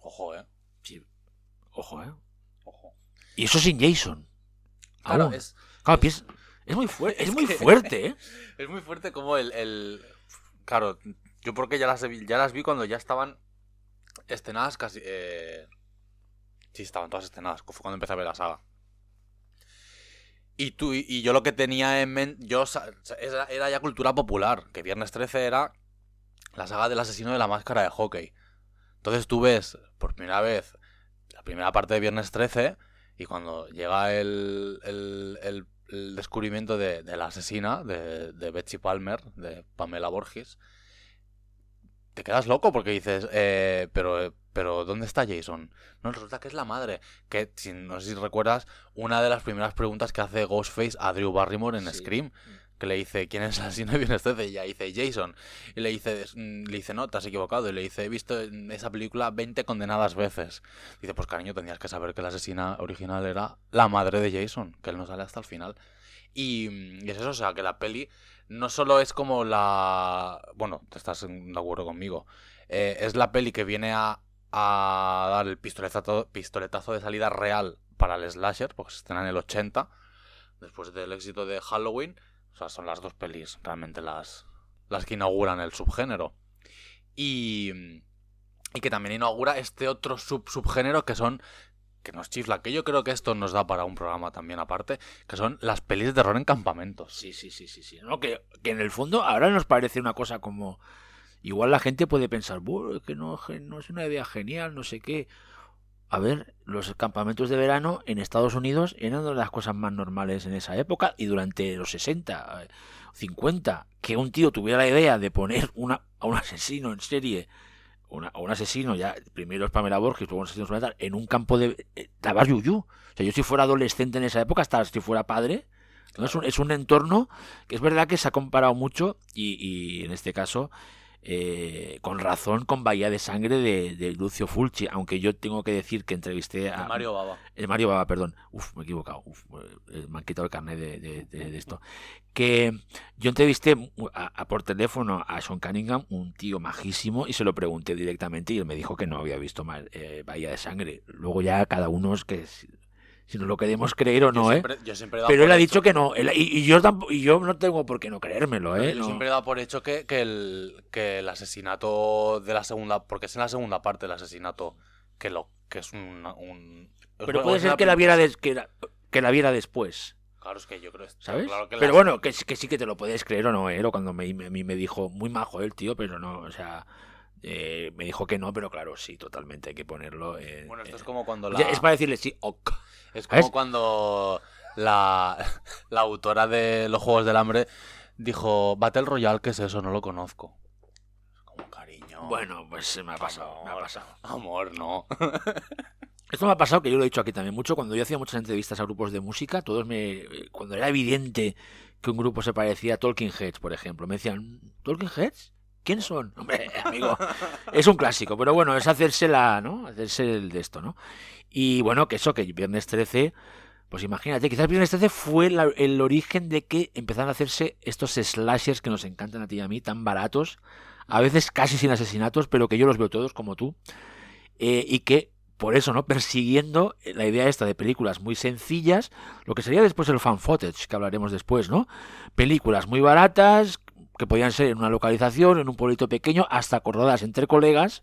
Ojo, eh. Sí. Ojo, ¿eh? Ojo. Y eso sin Jason. Claro, Aún. es, Claro, pies- es muy, fuerte es es muy que- fuerte, ¿eh? es muy fuerte como el, el- Claro, yo porque ya las, vi- ya las vi cuando ya estaban estrenadas casi... eh, Sí, estaban todas estrenadas, fue cuando empecé a ver la saga. Y tú y, yo lo que tenía en mente, yo era, era ya cultura popular, que Viernes 13 era la saga del asesino de la máscara de hockey. Entonces tú ves por primera vez la primera parte de Viernes 13 y cuando llega el, el- el- el descubrimiento de, de la asesina, de, de Betsy Palmer, de Pamela Borges, te quedas loco porque dices, eh, pero, pero ¿dónde está Jason? No, resulta que es la madre. Que, si, no sé si recuerdas, una de las primeras preguntas que hace Ghostface a Drew Barrymore en Sí. Scream, que le dice, ¿quién es el asesino de Viernes 13? Y ella dice, Jason. Y le dice, "Mm", le dice, no, te has equivocado. Y le dice, he visto esa película 20 condenadas veces. Dice, pues cariño, tenías que saber que la asesina original era la madre de Jason, que él no sale hasta el final. Y, y es eso, o sea, que la peli no solo es como la... Bueno, te estás de acuerdo conmigo. Eh, es la peli que viene a, a dar el pistoletazo, pistoletazo de salida real para el slasher, porque se estrena en el 80, después del éxito de Halloween. O sea, son las dos pelis realmente las, las que inauguran el subgénero. Y, y que también inaugura este otro sub subgénero que son que nos chifla, que yo creo que esto nos da para un programa también aparte, que son las pelis de terror en campamentos. Sí, sí, sí, sí, sí. No, que, que en el fondo ahora nos parece una cosa como... Igual la gente puede pensar, "Buh, que no, no es una idea genial, no sé qué. A ver, los campamentos de verano en Estados Unidos eran una de las cosas más normales en esa época y durante los 60, eh, 50, que un tío tuviera la idea de poner una, a un asesino en serie, a un asesino ya, primero es Pamela Borges, luego un asesino en un campo de... Eh, daba yuyú. O sea, yo si fuera adolescente en esa época, hasta si fuera padre, ¿no? Es, un, es un entorno que es verdad que se ha comparado mucho y, y en este caso eh, con razón con Bahía de Sangre de, de Lucio Fulci, aunque yo tengo que decir que entrevisté a De Mario Baba. el Mario Baba, perdón. Uf, me he equivocado. Uf, eh, me han quitado el carnet de, de- de- de esto. Que yo entrevisté a- a- por teléfono a Sean Cunningham, un tío majísimo, y se lo pregunté directamente y él me dijo que no había visto mal, eh, Bahía de Sangre. Luego ya cada uno es que si, nos lo queremos creer o no, yo ¿eh? yo siempre he dado Pero él ha hecho- dicho que no. él- y, y yo tampoco, y yo no tengo por qué no creérmelo, ¿eh? Yo No. siempre he dado por hecho que, que el, que el asesinato de la segunda. Porque es en la segunda parte el asesinato que lo que es un. un- Pero puede ser que la viera, des- que, la, que la viera después. Claro, es que yo creo. ¿Sabes? claro que pero bueno, que, sí- que sí que te lo puedes creer o no, ¿eh? O Cuando me, me- a mí me dijo, muy majo el tío, pero no, o sea, eh, me dijo que no, pero claro, sí, totalmente hay que ponerlo. en- Bueno, esto es como cuando la. Es para decirle sí, ok. Es como cuando la, la autora de los Juegos del Hambre dijo, Battle Royale, ¿qué es eso? No lo conozco. Como cariño. Bueno, pues se me ha pasado, me ha pasado. Amor, no. Esto me ha pasado, que yo lo he dicho aquí también mucho, cuando yo hacía muchas entrevistas a grupos de música, todos me... Cuando era evidente que un grupo se parecía a Talking Heads, por ejemplo, me decían, ¿Talking Heads? ¿Quién son? Hombre, amigo, es un clásico, pero bueno, es hacerse la, ¿no? Hacerse el de esto, ¿no? Y bueno, que eso, que Viernes 13, pues imagínate, quizás Viernes 13 fue el origen de que empezaron a hacerse estos slashers que nos encantan a ti y a mí, tan baratos, a veces casi sin asesinatos, pero que yo los veo todos como tú, eh, y que por eso, ¿no? Persiguiendo la idea esta de películas muy sencillas, lo que sería después el fan footage, que hablaremos después, ¿no? Películas muy baratas, que podían ser en una localización, en un pueblito pequeño, hasta acordadas entre colegas,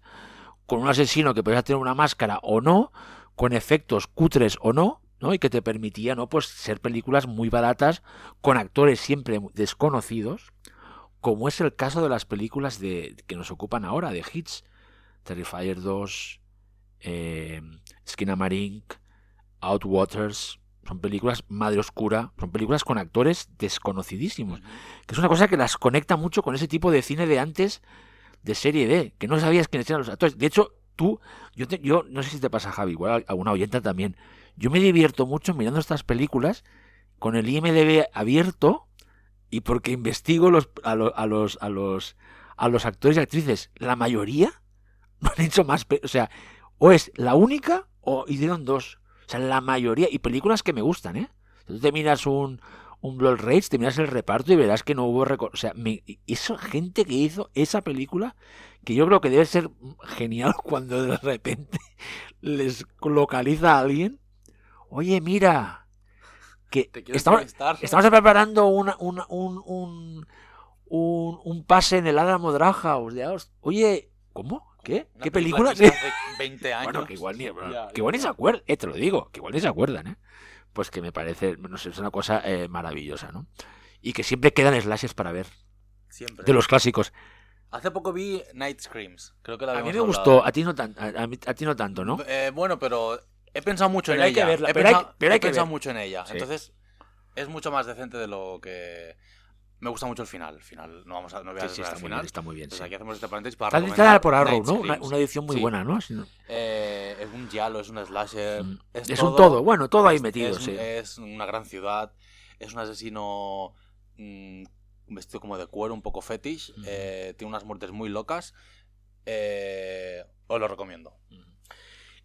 con un asesino que podía tener una máscara o no, con efectos cutres o no, ¿no? Y que te permitía, ¿no? Pues ser películas muy baratas, con actores siempre desconocidos, como es el caso de las películas de, que nos ocupan ahora, de hits. Terrifier 2, eh, Skinamarink, Outwaters, son películas Madre Oscura, son películas con actores desconocidísimos, que es una cosa que las conecta mucho con ese tipo de cine de antes de serie D, que no sabías quiénes eran los actores. De hecho, tú, yo, te- yo no sé si te pasa, Javi, igual a una oyenta también. Yo me divierto mucho mirando estas películas con el IMDB abierto y porque investigo los, a, lo- a los a los a los actores y actrices. La mayoría no han hecho más, o sea, o es la única o hicieron dos. O sea, la mayoría y películas que me gustan, ¿eh? Tú te miras un un Blood Rage, te miras el reparto y verás que no hubo o sea, me, gente que hizo esa película que yo creo que debe ser genial cuando de repente les localiza a alguien. Oye, mira, que estamos, estamos preparando una- una- un, un, un, un pase en el de Aust- Oye, ¿cómo? ¿Qué? Una ¿Qué película? que se hace 20 años. Bueno, que igual ni, Ya, que igual ni se acuerdan, eh, te lo digo, que igual ni se acuerdan, ¿eh? Pues que me parece, no sé, es una cosa eh, maravillosa, ¿no? Y que siempre quedan slashes para ver, Siempre. de los clásicos. Hace poco vi Night Screams. Creo que la A mí me hablado. gustó, a ti no, tan, a, a mí- a ti no tanto, ¿no? Eh, bueno, pero he pensado mucho Pero en hay que ella. verla, he pero hay- pensado, pero hay he que pensado ver. mucho en ella. Sí. Entonces, es mucho más decente de lo que. Me gusta mucho el final. El final. No vamos a no voy a Sí, sí, está el final. bien, está muy bien. Entonces sí. aquí hacemos este paréntesis para Está por Arrow, ¿no? Una, edición muy buena, ¿no? Si no- Eh, es un giallo, es un slasher. Mm. Es, Es un todo, bueno, todo ahí es- metido, es, sí. es una gran ciudad. Es un asesino mm, vestido como de cuero, un poco fetish. Eh, tiene unas muertes muy locas. Eh, os lo recomiendo.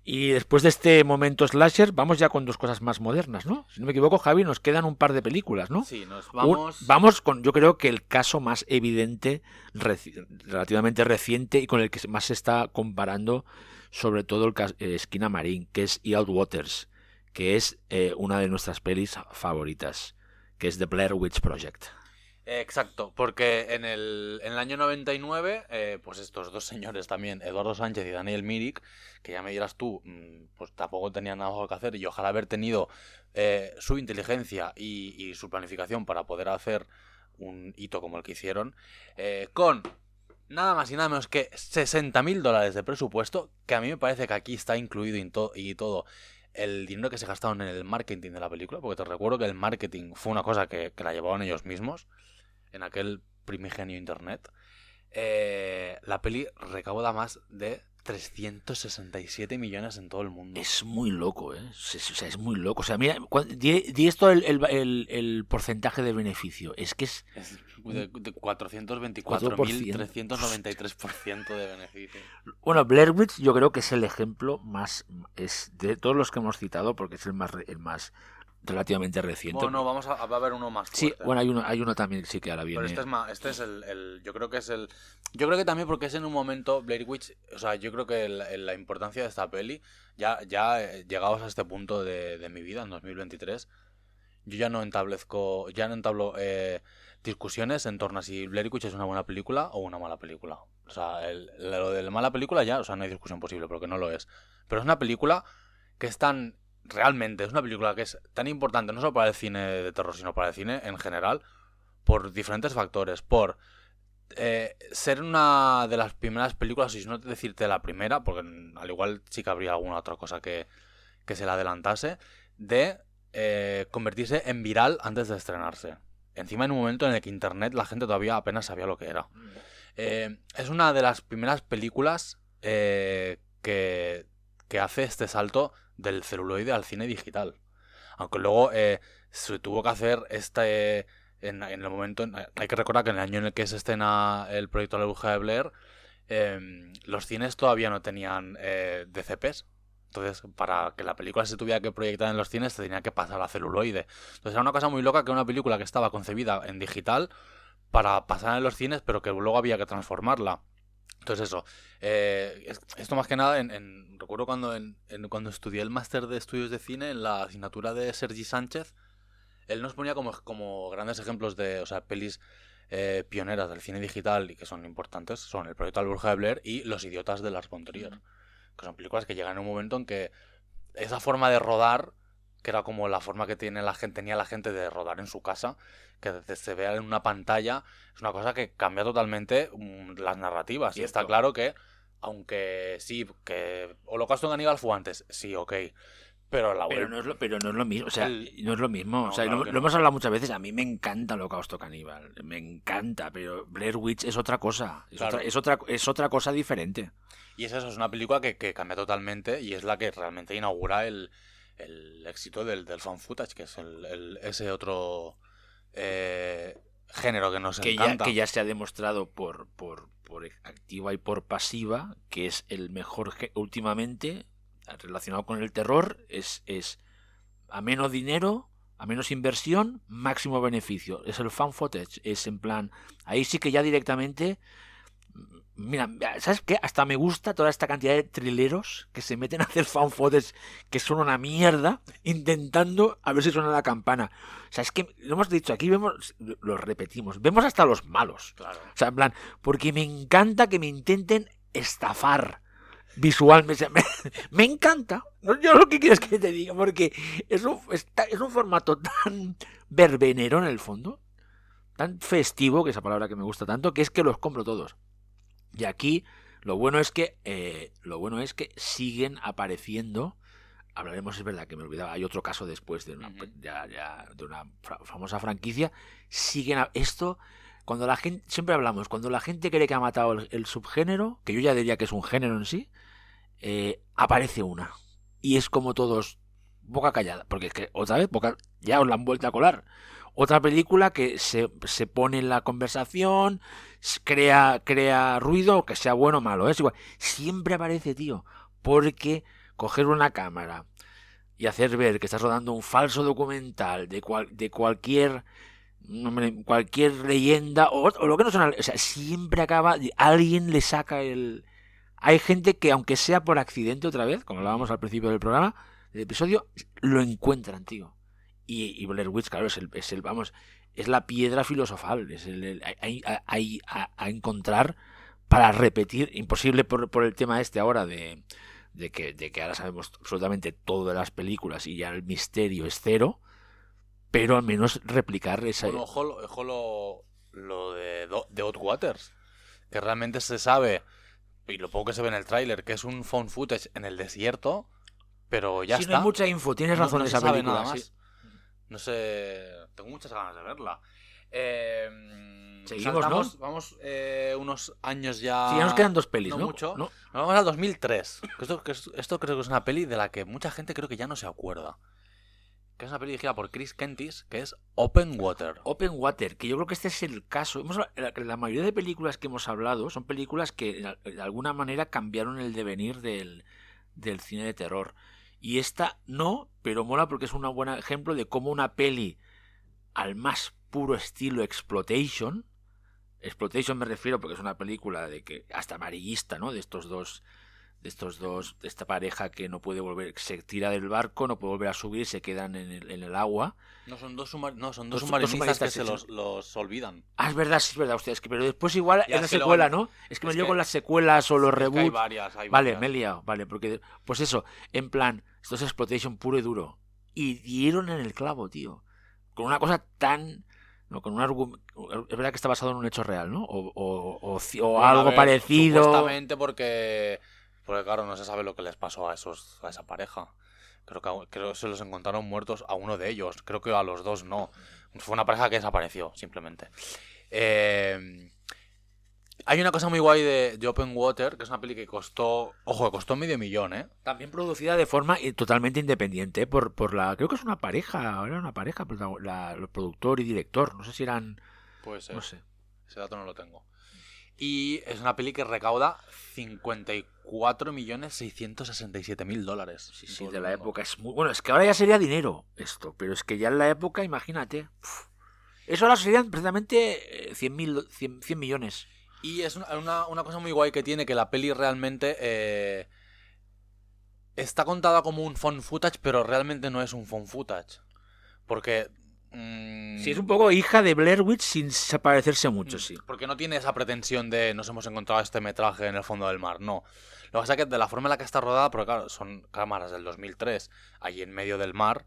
Y después de este momento slasher, vamos ya con dos cosas más modernas, ¿no? Si no me equivoco, Javi, nos quedan un par de películas, ¿no? Sí, nos Un- vamos. vamos con, yo creo que el caso más evidente, reci- relativamente reciente y con el que más se está comparando, sobre todo el eh, Esquina Marín, que es Eald Waters, que es eh, una de nuestras pelis favoritas, que es The Blair Witch Project. Exacto, porque en el, en el año 99, eh, pues estos dos señores también, Eduardo Sánchez y Daniel Mirik, que ya me dirás tú, mm, pues tampoco tenían nada que hacer y ojalá haber tenido eh, su inteligencia y, y su planificación para poder hacer un hito como el que hicieron, eh, con nada más y nada menos que 60 mil dólares de presupuesto, que a mí me parece que aquí está incluido y, to- y todo el dinero que se gastaron en el marketing de la película, porque te recuerdo que el marketing fue una cosa que, que la llevaban ellos mismos en aquel primigenio internet. Eh, la peli recauda más de 367 millones en todo el mundo. Es muy loco, ¿eh? O sea, es muy loco. O sea, mira, di, di esto el, el- el- el porcentaje de beneficio. Es que es Es de, de 424.393% de beneficio. Bueno, Blair Witch yo creo que es el ejemplo más es de todos los que hemos citado porque es el más el más relativamente reciente. Bueno, vamos a, va a ver uno más sí, bueno, hay uno hay uno también sí que ahora viene. Pero este es más, este es el, el- yo creo que es el, yo creo que también porque es en un momento Blair Witch, o sea, yo creo que la, la importancia de esta peli, ya, ya eh, llegados a este punto de, de mi vida en 2023, yo ya no entablezco, ya no entablo eh, discusiones en torno a si Blair Witch es una buena película o una mala película. O sea, el- lo de la mala película ya, o sea, no hay discusión posible porque no lo es. Pero es una película que es tan, realmente, es una película que es tan importante no solo para el cine de terror, sino para el cine en general, por diferentes factores. Por eh, ser una de las primeras películas, y si no decirte la primera, porque al igual sí que habría alguna otra cosa que, que se la adelantase, de eh, convertirse en viral antes de estrenarse. Encima en un momento en el que Internet la gente todavía apenas sabía lo que era. Eh, es una de las primeras películas que, que hace este salto del celuloide al cine digital. Aunque luego eh, se tuvo que hacer este... En, el momento... Hay que recordar que en el año en el que se escena el proyecto La Bruja de Blair, eh, los cines todavía no tenían eh, DCPs. Entonces, para que la película se tuviera que proyectar en los cines, se tenía que pasar a celuloide. Entonces, era una cosa muy loca que una película que estaba concebida en digital para pasar en los cines, pero que luego había que transformarla. Entonces, eso. eh, es- esto más que nada, en, en- recuerdo cuando, en, en- cuando estudié el máster de estudios de cine, en la asignatura de Sergi Sánchez, él nos ponía como, como grandes ejemplos de, o sea, pelis eh, pioneras del cine digital y que son importantes, son El proyecto bruja de Blair y Los idiotas de Lars von Trier, que son películas que llegan en un momento en que esa forma de rodar, que era como la forma que tiene la gente, tenía la gente de rodar en su casa, que desde se vea en una pantalla, es una cosa que cambia totalmente mm, las narrativas. Y está claro que, aunque sí, que Holocausto en Aníbal fue antes, sí, ok. Pero la Pero web. no, es lo, pero no es lo mismo, o sea, El- no es lo mismo. No, o sea, claro lo, hemos hablado muchas veces. A mí me encanta Holocausto Caníbal, me encanta, pero Blair Witch es otra cosa. Es, Claro. otra, es, otra, es otra cosa diferente. Y es eso, es una película que, que cambia totalmente y es la que realmente inaugura el, el éxito del, del fan footage, que es el, el- ese otro eh, género que nos Que ya, encanta. que ya se ha demostrado por, por, por activa y por pasiva que es el mejor últimamente relacionado con el terror. Es, es a menos dinero, a menos inversión, máximo beneficio. Es el fan footage. Es en plan, ahí sí que ya directamente. Mira, ¿sabes qué? Hasta me gusta toda esta cantidad de trileros que se meten a hacer fan footage que son una mierda intentando a ver si suena la campana. O sea, es que lo hemos dicho aquí, vemos, lo repetimos, vemos hasta los malos. Claro. O sea, en plan, porque me encanta que me intenten estafar visualmente. Me, me encanta. Yo lo que quiero es que te diga, porque es un, es un formato tan verbenero en el fondo, tan festivo, que esa palabra que me gusta tanto, que es que los compro todos. Y aquí lo bueno es que eh, lo bueno es que siguen apareciendo. Hablaremos, es verdad que me olvidaba, hay otro caso después de una, ya- ya, de una famosa franquicia. Siguen a- esto cuando la gente siempre hablamos cuando la gente cree que ha matado el, el subgénero que yo ya diría que es un género en sí eh, aparece una y es como todos boca callada porque es que otra vez boca ya os la han vuelto a colar otra película que se, se pone en la conversación crea crea ruido que sea bueno o malo es igual siempre aparece tío porque coger una cámara y hacer ver que estás rodando un falso documental de, cual- de cualquier cualquier leyenda o, o lo que no son, o sea, siempre acaba, alguien le saca el... Hay gente que aunque sea por accidente otra vez, como hablábamos al principio del programa, del episodio, lo encuentran, tío. Y, y Blair Witch, claro, es el, es el, vamos, es la piedra filosofal, es el, el- a, a encontrar para repetir, imposible por, por el tema este ahora de, de, que, de que ahora sabemos absolutamente todo de las películas y ya el misterio es cero, pero al menos replicar esa... Bueno, ojo, lo- ojo lo, lo de, de Hot Waters, que realmente se sabe, y lo poco que se ve en el tráiler, que es un found footage en el desierto, pero ya Sí, está. no hay mucha info, tienes No- razón no esa película. nada sí. No sé, tengo muchas ganas de verla. Eh, Seguimos, saltamos- Vamos eh, unos años ya. Sí, ya nos quedan dos pelis, no ¿no? mucho. ¿No? Nos vamos al 2003. que Esto, esto creo que es una peli de la que mucha gente creo que ya no se acuerda. Que es una peli dirigida por Chris Kentis, que es Open Water. Open Water, que yo creo que este es el caso. Hemos, la, la mayoría de películas que hemos hablado son películas que de alguna manera cambiaron el devenir del, del cine de terror. Y esta no, pero mola porque es un buen ejemplo de cómo una peli al más puro estilo exploitation. Exploitation me refiero porque es una película de que hasta amarillista, ¿no? De estos dos estos dos, de esta pareja que no puede volver, se tira del barco, no puede volver a subir, se quedan en el, en el agua. No, son dos, sumar- no, son dos Dos- submarinistas que se los, olvidan. Ah, es verdad, sí, es verdad, hostia, es que, pero después igual Ya, es la secuela, ¿no? Es que me es lío que- con las secuelas o los que hay reboots. varias, hay Vale, varias. me he liado, vale, porque, pues eso, en plan, esto es exploitation puro y duro. Y dieron en el clavo, tío. Con una cosa tan. No, con un argumento. Es verdad que está basado en un hecho real, ¿no? O, o, o o algo ver, parecido. Supuestamente porque, porque, claro, no se sabe lo que les pasó a esos a esa pareja. Creo que, a- creo que se los encontraron muertos a uno de ellos. Creo que a los dos no. Fue una pareja que desapareció, simplemente. Eh, hay una cosa muy guay de, de Open Water, que es una peli que costó... Ojo, que costó medio millón, ¿eh? También producida de forma eh, totalmente independiente por, por la. Creo que es una pareja, era una pareja, la, el productor y director. No sé si eran. Pues No sé. Ese dato no lo tengo. Y es una peli que recauda 54.667.000 dólares. Sí, sí, de la época es muy bueno. Es que ahora ya sería dinero esto, pero es que ya en la época, imagínate. uf. Eso ahora serían precisamente eh, 100, mil, 100, 100 millones. Y es una, una- una cosa muy guay que tiene que la peli realmente eh, está contada como un phone footage, pero realmente no es un phone footage. Porque... mm, Sí, es un poco hija de Blair Witch sin parecerse mucho, sí. Porque no tiene esa pretensión de nos hemos encontrado este metraje en el fondo del mar, no. Lo que pasa es que de la forma en la que está rodada, porque claro, son cámaras del 2003, ahí en medio del mar,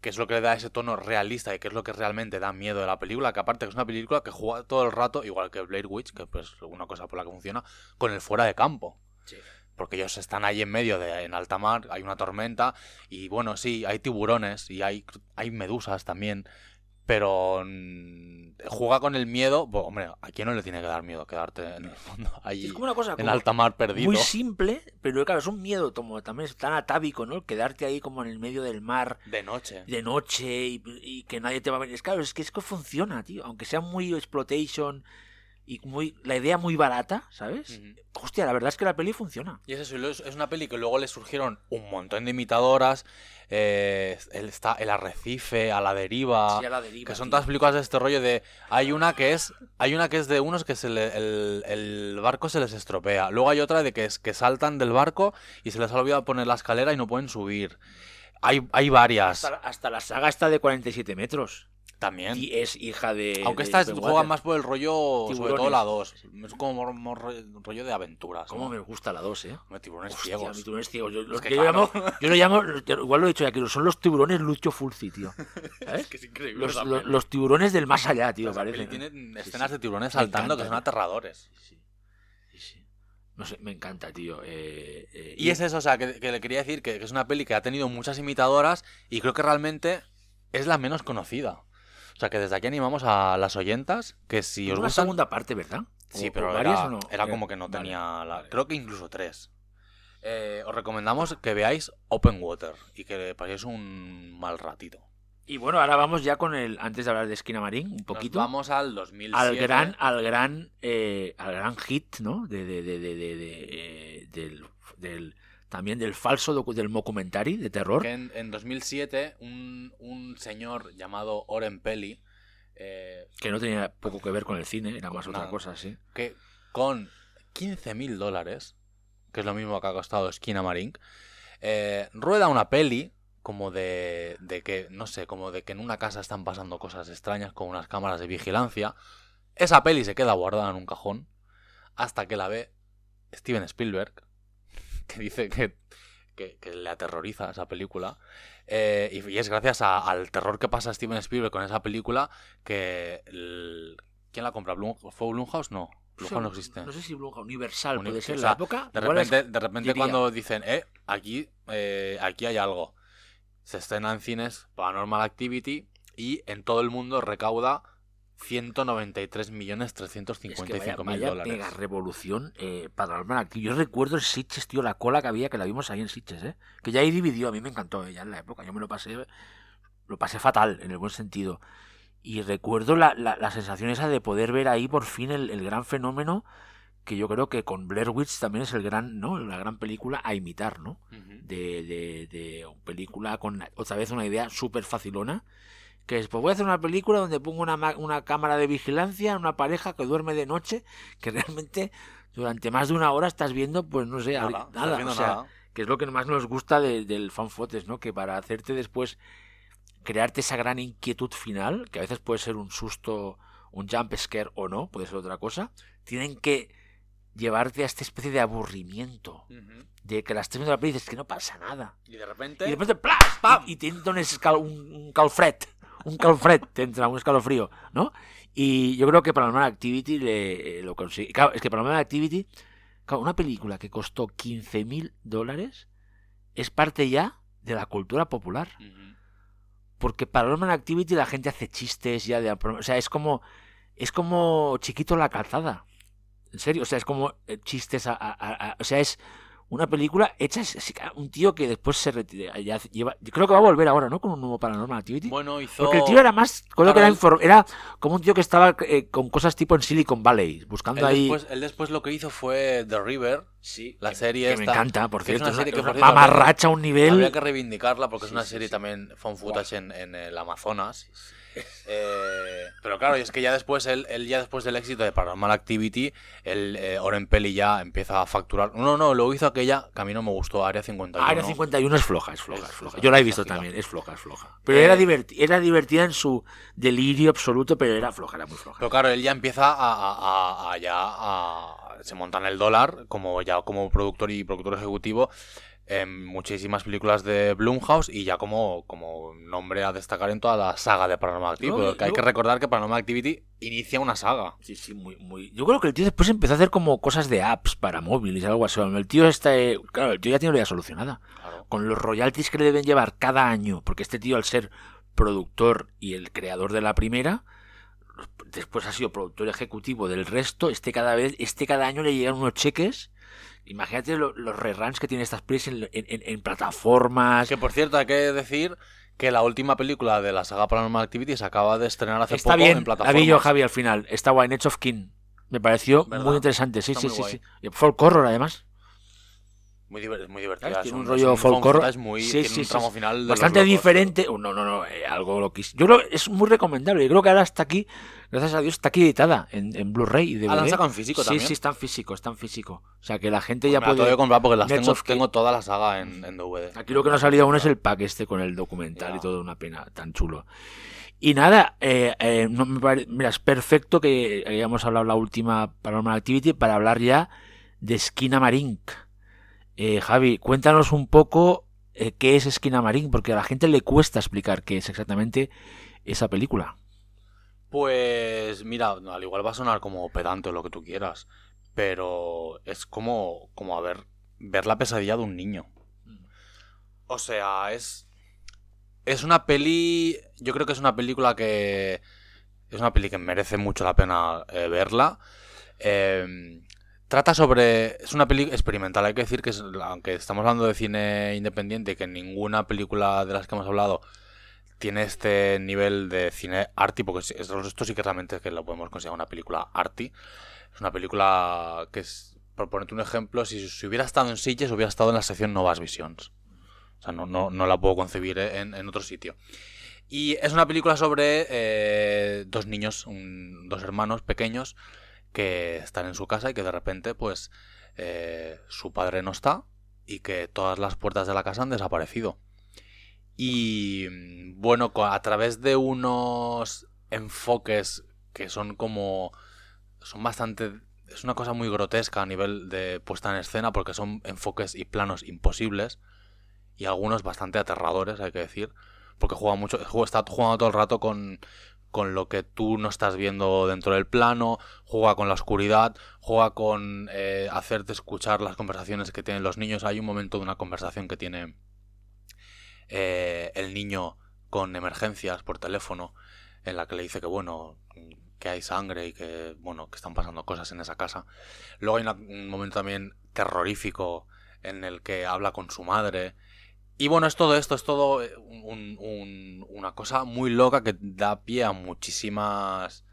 que es lo que le da ese tono realista y que es lo que realmente da miedo de la película, que aparte que es una película que juega todo el rato, igual que Blair Witch, que pues una cosa por la que funciona, con el fuera de campo. Sí. Porque ellos están ahí en medio de en alta mar, hay una tormenta y bueno, sí, hay tiburones y hay hay medusas también, pero mm, juega con el miedo, hombre, ¿a quién no le tiene que dar miedo quedarte en el fondo ahí Es como una cosa en como alta mar perdido? muy simple, pero claro, es un miedo como también es tan atávico, ¿no? Quedarte ahí como en el medio del mar De noche. de noche y, y que nadie te va a ver. Es claro, es que es que funciona, tío. Aunque sea muy exploitation y muy la idea muy barata, ¿sabes? Ujú. Hostia, la verdad es que la peli funciona. Y es eso, es una peli que luego le surgieron un montón de imitadoras. eh, está El Arrecife, A la Deriva. Sí, a la deriva, que son tío. todas películas de este rollo de. Hay una que es. Hay una que es de unos que se le- el, el barco se les estropea. Luego hay otra de que es que saltan del barco y se les ha olvidado poner la escalera y no pueden subir. Hay, hay varias Hasta, hasta la saga está de 47 metros. También. Y es hija de. Aunque de juegan Water. más por el rollo, sobre todo Tiburones. la 2. Es como mor- rollo de aventuras. Cómo ¿no? me gusta la 2, eh. Hombre, Tiburones Hostia, ciegos. mi tiburones ciegos. Yo, lo- que yo claro. llamo, yo lo llamo, igual lo he dicho ya, que son los tiburones Lucho Fulci, tío. ¿Sabes? que es increíble. Los, esa los- los tiburones del más allá, tío, peli parece. tiene Sí, escenas sí. de tiburones saltando que son aterradores. Sí, sí. No sé, me encanta, tío. eh, eh, Y es eso, o sea, que, que le quería decir que, que es una peli que ha tenido muchas imitadoras y creo que realmente es la menos conocida. O sea, que desde aquí animamos a las oyentas que si os una gustan... segunda parte, ¿verdad? Sí, ¿O- pero era, o no? era Eh, como que no vale, tenía... la- vale. Creo que incluso tres. Eh, os recomendamos que veáis Open Water y que paséis un mal ratito. Y bueno, ahora vamos ya con el. Antes de hablar de Esquina Marín, un poquito. Nos vamos al 2007. al gran, al gran, eh, al gran hit, ¿no? De, de, de, de, de- de, eh, del, del- también del falso docu- del de terror. Que en, en 2007 un, un señor llamado Oren Peli... eh, Que no tenía poco que ver con el cine, era más otra cosa, sí. que con 15 mil dólares, que es lo mismo que ha costado Esquina Marink, eh, rueda una peli como de, de que, no sé, como de que en una casa están pasando cosas extrañas con unas cámaras de vigilancia. Esa peli se queda guardada en un cajón hasta que la ve Steven Spielberg, que dice que, que- que le aterroriza esa película. Eh, y, y es gracias a- al terror que pasa Steven Spielberg con esa película que... el- ¿Quién la compra? Blum- ¿Fue Blumhouse? No. Blumhouse no existe. No sé si Blumhouse, Universal Uni- puede ser o en sea, la época. De es- repente, de repente diría. cuando dicen, eh, aquí, eh, aquí hay algo. Se estrena en cines Paranormal Activity y en todo el mundo recauda 193.355.000 Es que dólares. mega revolución eh, Paranormal Activity. Yo recuerdo el Sitges, tío, la cola que había, que la vimos ahí en Sitges, ¿eh? Que ya ahí dividió, a mí me encantó eh, ya en la época. Yo me lo pasé, lo pasé fatal, en el buen sentido. Y recuerdo la, la, la sensación esa de poder ver ahí por fin el, el gran fenómeno que yo creo que con Blair Witch también es el gran, ¿no? La gran película a imitar, ¿no? De, de, de película con otra vez una idea súper facilona. Que es, pues voy a hacer una película donde pongo una, una cámara de vigilancia, una pareja que duerme de noche, que realmente durante más de una hora estás viendo, pues no sé, Nada, o sea, nada. que es lo que más nos gusta de- del fanfotes, ¿no? Que para hacerte después crearte esa gran inquietud final, que a veces puede ser un susto, un jump scare o no, puede ser otra cosa, tienen que llevarte a esta especie de aburrimiento de que la estés viendo la peli y dices que no pasa nada. Y de repente, Y de repente, ¡plas! ¡pam! Y te entra un, un, un calfred. Un calfred, te entra un escalofrío, ¿no? Y yo creo que Paranormal Activity le, eh, lo consigue. Claro, es que Paranormal Activity, claro, una película que costó 15 mil dólares es parte ya de la cultura popular. Ujú. Porque Paranormal Activity la gente hace chistes ya de... O sea, es como... Es como chiquito la calzada. En serio, o sea, es como eh, chistes a, a- a- a- O sea, es una película hecha... es- es un tío que después se retira... Ya hace- lleva, yo creo que va a volver ahora, ¿no? Con un nuevo Paranormal Activity. bueno, hizo... Porque el tío era más... Creo que era, infor- era como un tío que estaba eh, con cosas tipo en Silicon Valley, buscando él, ahí... después, él después lo que hizo fue The River, sí, la que- serie que me esta, encanta, por que es cierto. una Es serie una, que, por es una cierto, habría- mamarracha a un nivel... Habría que reivindicarla porque es Sí, una sí, serie sí. también found footage en, en el Amazonas. Eh, pero claro, y es que ya después, él, él ya después del éxito de Paranormal Activity, el eh, Oren Peli ya empieza a facturar. No, no, lo hizo aquella que a mí no me gustó, Área 51. Área 51 es floja, es floja, Es es floja. Yo la he visto también, es floja, es floja. Pero Eh, era, diverti- era divertida en su delirio absoluto, pero era floja, era muy floja. Pero claro, él ya empieza a, a- a- a ya a- se monta en el dólar como ya como productor y productor ejecutivo en muchísimas películas de Blumhouse y ya como, como nombre a destacar en toda la saga de Paranormal Activity. No, porque hay que recordar que Paranormal Activity inicia una saga. Sí, sí, muy, muy. Yo creo que el tío después empezó a hacer como cosas de apps para móviles, algo así. El tío está, eh, claro, el tío ya tiene la vida solucionada. Claro. Con los royalties que le deben llevar cada año, porque este tío al ser productor y el creador de la primera, después ha sido productor ejecutivo del resto, este cada vez, este cada año le llegan unos cheques. Imagínate lo- los reruns que tienen estas pelis en, en- en- en plataformas. Que por cierto, hay que decir que la última película de la saga Paranormal Activity se acaba de estrenar hace Está poco bien, en la vi plataformas. yo, Javi, al final. Está guay, Edge of King. Me pareció ¿Verdad? muy interesante, sí, Está sí, sí, sí. Y folk horror, además. Muy, diver- muy Tiene un rollo footage muy, Sí, tiene sí, un sí, tramo sí. final de los Bastante locos, diferente. Oh, no, no, no, eh, algo loquísimo. Yo creo que es muy recomendable. Yo creo que ahora está aquí, gracias a Dios, está aquí editada en, en Blu-ray y DVD. Ah, ¿la en físico sí, también? sí, está en físico, está en físico. O sea, que la gente ya Me la tengo puede... que comprar porque las tengo, tengo toda la saga en, en DVD. Aquí lo que nos ha salido aún es el pack este con el documental y todo, una pena, tan chulo. Y nada, eh, eh, no me pare- mira, es perfecto que hayamos hablado la última Paranormal Activity para hablar ya de Esquina Marink. Eh, Javi, cuéntanos un poco eh, qué es Esquina Marink, porque a la gente le cuesta explicar qué es exactamente esa película. Pues mira, al igual va a sonar como pedante o lo que tú quieras, pero es como, como a ver, ver la pesadilla de un niño. O sea, es, es una peli, yo creo que es una película que es una peli que merece mucho la pena eh, verla. Eh, trata sobre, es una peli experimental, hay que decir que es- aunque estamos hablando de cine independiente, que ninguna película de las que hemos hablado tiene este nivel de cine arty, porque es- esto, esto sí que realmente es que lo podemos considerar una película arty. Es una película que es, por ponerte un ejemplo, si, si hubiera estado en Sitges, hubiera estado en la sección Novas Visions. O sea, no, no, no la puedo concebir en, en otro sitio. Y es una película sobre eh, dos niños, un- dos hermanos pequeños, que están en su casa y que de repente, pues, eh, su padre no está y que todas las puertas de la casa han desaparecido. Y bueno, a través de unos enfoques que son como. son bastante. Es una cosa muy grotesca a nivel de puesta en escena porque son enfoques y planos imposibles y algunos bastante aterradores, hay que decir. Porque juega mucho, está jugando todo el rato con, con lo que tú no estás viendo dentro del plano, juega con la oscuridad, juega con eh, hacerte escuchar las conversaciones que tienen los niños. Hay un momento de una conversación que tiene eh, el niño con emergencias por teléfono en la que le dice que bueno que hay sangre y que bueno que están pasando cosas en esa casa luego hay un momento también terrorífico en el que habla con su madre y bueno es todo esto es todo eh, un- un- una cosa muy loca que da pie a muchísimas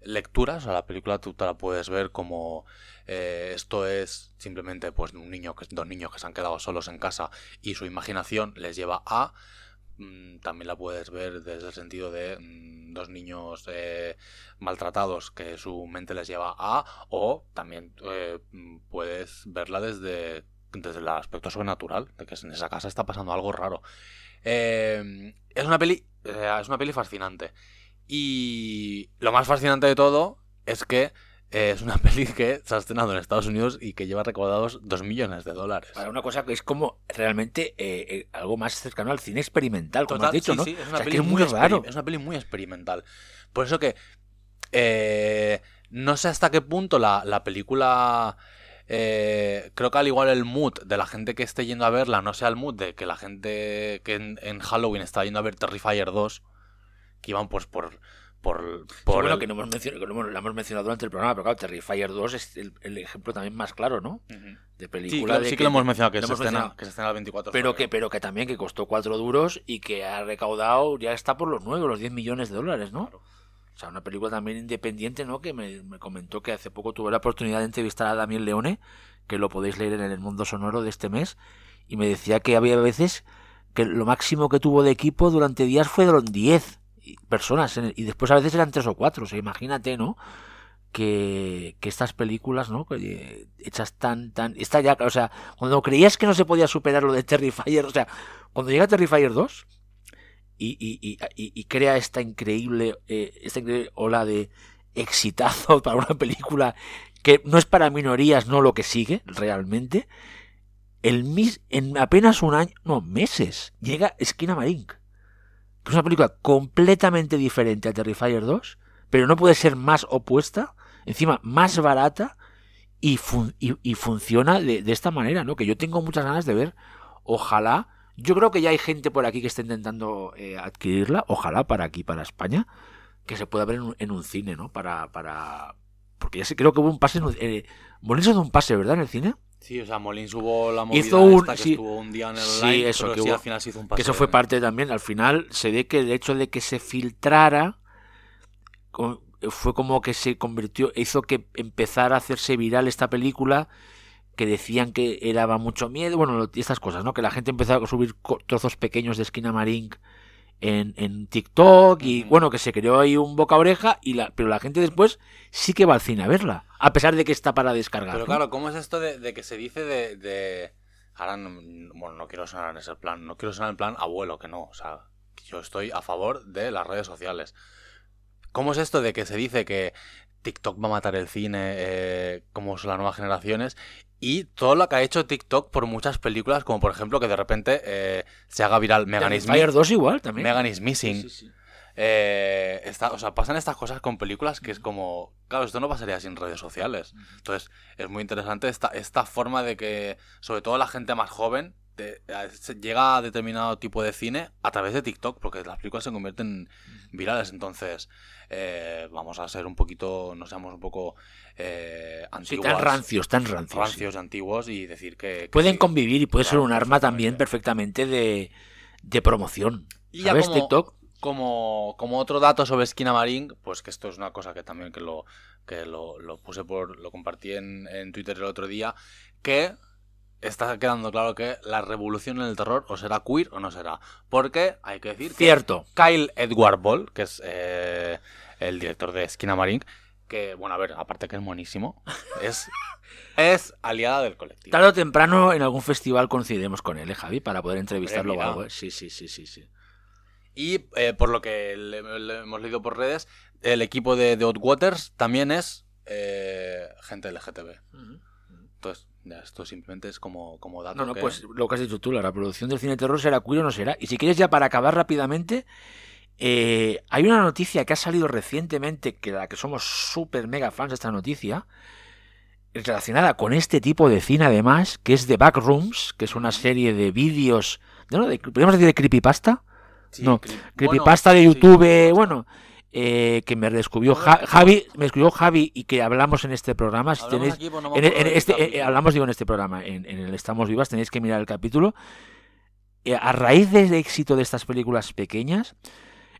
lecturas. Sea, la película tú te la puedes ver como eh, esto es simplemente pues un niño que dos niños que se han quedado solos en casa y su imaginación les lleva a mm, también la puedes ver desde el sentido de mm, dos niños eh, maltratados que su mente les lleva a o también mm, puedes verla desde desde el aspecto sobrenatural de que en esa casa está pasando algo raro Eh, es una peli eh, es una peli fascinante y lo más fascinante de todo es que eh, es una peli que se ha estrenado en Estados Unidos y que lleva recaudados 2 millones de dólares. Para una cosa que es como realmente eh, eh, algo más cercano al cine experimental, como Total, has dicho, sí, ¿no? sí, es O una sea, peli es muy raro. Es una peli muy experimental. Por eso que no sé hasta qué punto la, la película. Eh, creo que al igual el mood de la gente que esté yendo a verla no sea el mood de que la gente que en, en Halloween está yendo a ver Terrifier 2, que iban pues por. por, Sí, por bueno, el- que no hemos mencionado, que no lo hemos mencionado durante el programa, pero claro, Terrifier 2 es el, el ejemplo también más claro, ¿no? Ujú. De Sí, película. claro, de sí que lo hemos mencionado, que, se hemos estrena, mencionado. que se estrena el 24 de Pero que, pero que también que costó 4 duros y que ha recaudado, ya está por los 9, los 10 millones de dólares, ¿no? O sea, una película también independiente, ¿no? Que me, me comentó que hace poco tuve la oportunidad de entrevistar a Damián Leone, que lo podéis leer en el Mundo Sonoro de este mes, y me decía que había veces que lo máximo que tuvo de equipo durante días fueron 10 personas, y después a veces eran 3 o 4, o sea, imagínate, ¿no? Que, que estas películas, ¿no? Eh, hechas tan, tan... Está ya, o sea, cuando creías que no se podía superar lo de Terrifier, o sea, cuando llega Terrifier 2 y, crea esta increíble, eh, esta ola de exitazo para una película que no es para minorías, no lo que sigue realmente, el mis, en apenas un año, no, meses, llega Esquina. Que es una película completamente diferente a Terrifier 2, pero no puede ser más opuesta, encima más barata y- y funciona de, de esta manera, ¿no? Que yo tengo muchas ganas de ver. Ojalá. Yo creo que ya hay gente por aquí que está intentando eh, adquirirla. Ojalá para aquí, para España, que se pueda ver en un, en un cine, ¿no? Para, para. Porque ya sé, creo que hubo un pase. Eh, Molins hizo un pase, ¿verdad? En el cine. Sí, o sea, Molins hubo la movida Hizo un- esta que sí. estuvo un día en el Sí, online, eso, pero que sí, hubo- al final se hizo un pase. Que eso fue parte también. Al final se ve que el hecho de que se filtrara fue como que se convirtió, hizo que empezara a hacerse viral esta película que decían que daba mucho miedo, bueno, estas cosas, ¿no? Que la gente empezó a subir trozos pequeños de Esquina Marink en, en TikTok y bueno, que se creó ahí un boca oreja, y la, pero la gente después sí que va al cine a verla, a pesar de que está para descargar. Pero ¿no? claro, ¿cómo es esto de, de que se dice de, de- Ahora, no, bueno, no quiero sonar en ese plan, no quiero sonar en plan abuelo, que no, o sea, yo estoy a favor de las redes sociales. ¿Cómo es esto de que se dice que TikTok va a matar el cine, eh, como son las nuevas generaciones, y todo lo que ha hecho TikTok por muchas películas, como por ejemplo que de repente eh, se haga viral Megan is, Fire Mi- 2 igual también. Megan is Missing, Sí, sí, sí. eh, está- o sea, pasan estas cosas con películas que es como, claro, esto no pasaría sin redes sociales. Entonces, es muy interesante esta, esta forma de que, sobre todo la gente más joven, de- llega a determinado tipo de cine a través de TikTok, porque las películas se convierten virales. Entonces, eh, vamos a ser un poquito, no seamos un poco eh, Sí, antiguos. tan rancios, tan rancios. rancios antiguos y decir que... que Pueden sí. convivir y puede ser un arma también perfectamente. de, de promoción. Y ya ¿Sabes? como- TikTok. como, como otro dato sobre Esquina Marín, pues que esto es una cosa que también que lo, que lo, lo puse por, lo compartí en, en Twitter el otro día, que está quedando claro que la revolución en el terror o será queer o no será. Porque hay que decir que Cierto. Kyle Edward Ball, que es eh, el director de Esquina Marín, que, bueno, a ver, aparte que es buenísimo, es, es aliada del colectivo. Tarde o temprano en algún festival coincidiremos con él, ¿eh, Javi? Para poder entrevistarlo o algo. ¿eh? Sí, sí, sí, sí, sí. Y eh, por lo que le- le hemos leído por redes, el equipo de, Hot Waters también es eh, gente LGTB. Entonces, ya, esto simplemente es como, como dato. No, no, que- pues lo que has dicho tú, la reproducción del cine de terror será queer o no será. Y si quieres ya para acabar rápidamente, eh, hay una noticia que ha salido recientemente, que la que somos súper mega fans de esta noticia, relacionada con este tipo de cine además, que es The Backrooms, que es una serie de vídeos, ¿no? De, ¿Podríamos decir de creepyasta? Sí, no, cre- Creepypasta bueno, de sí, YouTube, bueno, eh, que me descubrió Ja- Javi, me descubrió Javi y que hablamos en este programa. Si hablamos tenéis, aquí, pues no en, este, eh, hablamos, digo, en este programa, en, en el Estamos Vivas, tenéis que mirar el capítulo. Eh, a raíz del éxito de estas películas pequeñas,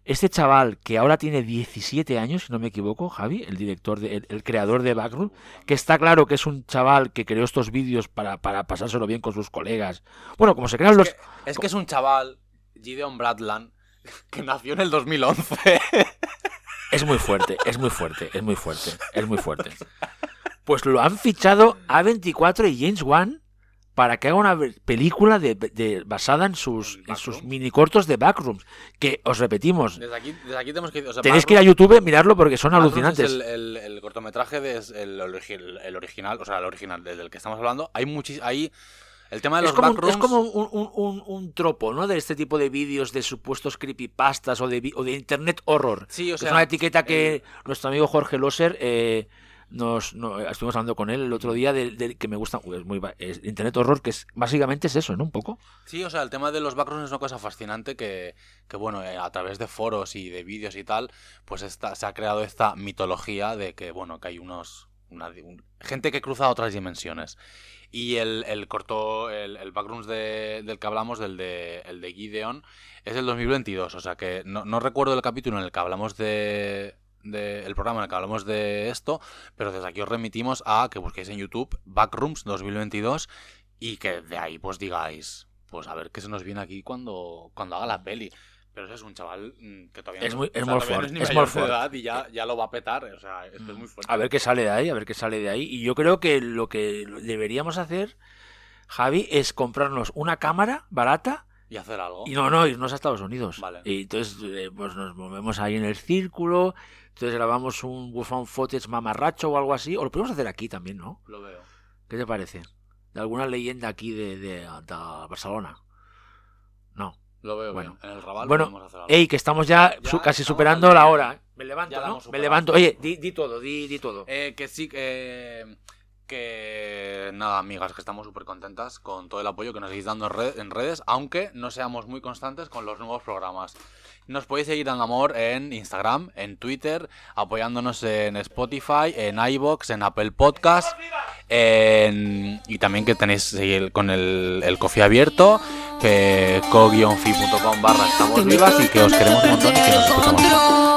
este chaval que ahora tiene 17 años, si no me equivoco, Javi, el director, de, el, el creador de Backroom, que está claro que es un chaval que creó estos vídeos para, para pasárselo bien con sus colegas. Bueno, como se crean Es los... que, es que es un chaval, Gideon Bradland, que nació en el 2011. Es muy fuerte, es muy fuerte, es muy fuerte, es muy fuerte. Pues lo han fichado A24 y James Wan para que haga una película de, de- basada en sus, en sus mini cortos de Backrooms. Que os repetimos, Desde aquí, desde aquí tenemos que... o sea, tenéis que ir a YouTube, mirarlo porque son Backrooms alucinantes. Es el, el- el cortometraje de, es el, origi- el original, o sea, el original del que estamos hablando. Hay muchis, hay el tema de los Es como, un- backrooms. es como un, un- un- un tropo, ¿no? De este tipo de vídeos de supuestos creepypastas o de, o de internet horror. Sí, o Que sea, es una etiqueta que nuestro amigo Jorge Loser eh, nos, no, estuvimos hablando con él el otro día de, de- que me gusta es muy ba- es internet horror que es básicamente es eso no un poco Sí, o sea, el tema de los backrooms es una cosa fascinante que, que bueno, eh, a través de foros y de vídeos y tal, pues esta, se ha creado esta mitología de que, bueno, que hay unos... una- un- gente que cruza otras dimensiones. Y el, el corto, el, el backrooms de- del que hablamos, del de, el de Gideon, es del 2022. O sea que no, no recuerdo el capítulo en el que hablamos de, de- el programa en el que hablamos de esto, pero desde aquí os remitimos a que busquéis en YouTube Backrooms 2022 y que de ahí pues digáis, pues a ver qué se nos viene aquí cuando, cuando haga la peli. Pero ese es un chaval mm, que todavía Es no, muy- es o sea, muy no fuerte, es muy fuerte. edad y ya, ya lo va a petar. O sea, esto es muy fuerte. a ver qué sale de ahí a ver qué sale de ahí y yo creo que lo que deberíamos hacer Javi es comprarnos una cámara barata Y hacer algo. y no no irnos a Estados Unidos Vale. y entonces eh, pues nos movemos ahí en el círculo entonces grabamos un found footage mamarracho o algo así o lo podemos hacer aquí también no Lo veo. qué te parece de alguna leyenda aquí de, de, de Barcelona. Lo veo Bueno. bien. En el Raval Bueno, podemos hacer algo. Ey, que estamos ya, Ya su- casi estamos superando la hora. ¿eh? Me levanto, ¿no? Me levanto. Oye, di, di todo, di, di todo. Eh, que sí, que, que nada, amigas, que estamos súper contentas con todo el apoyo que nos seguís dando en, red- en redes, aunque no seamos muy constantes con los nuevos programas. Nos podéis seguir en Amor en Instagram, en Twitter, apoyándonos en Spotify, en iBox, en Apple Podcast, en- y también que tenéis con el, el coffee abierto, que co-fi.com barra estamos vivas y que os queremos un montón y que nos escuchamos.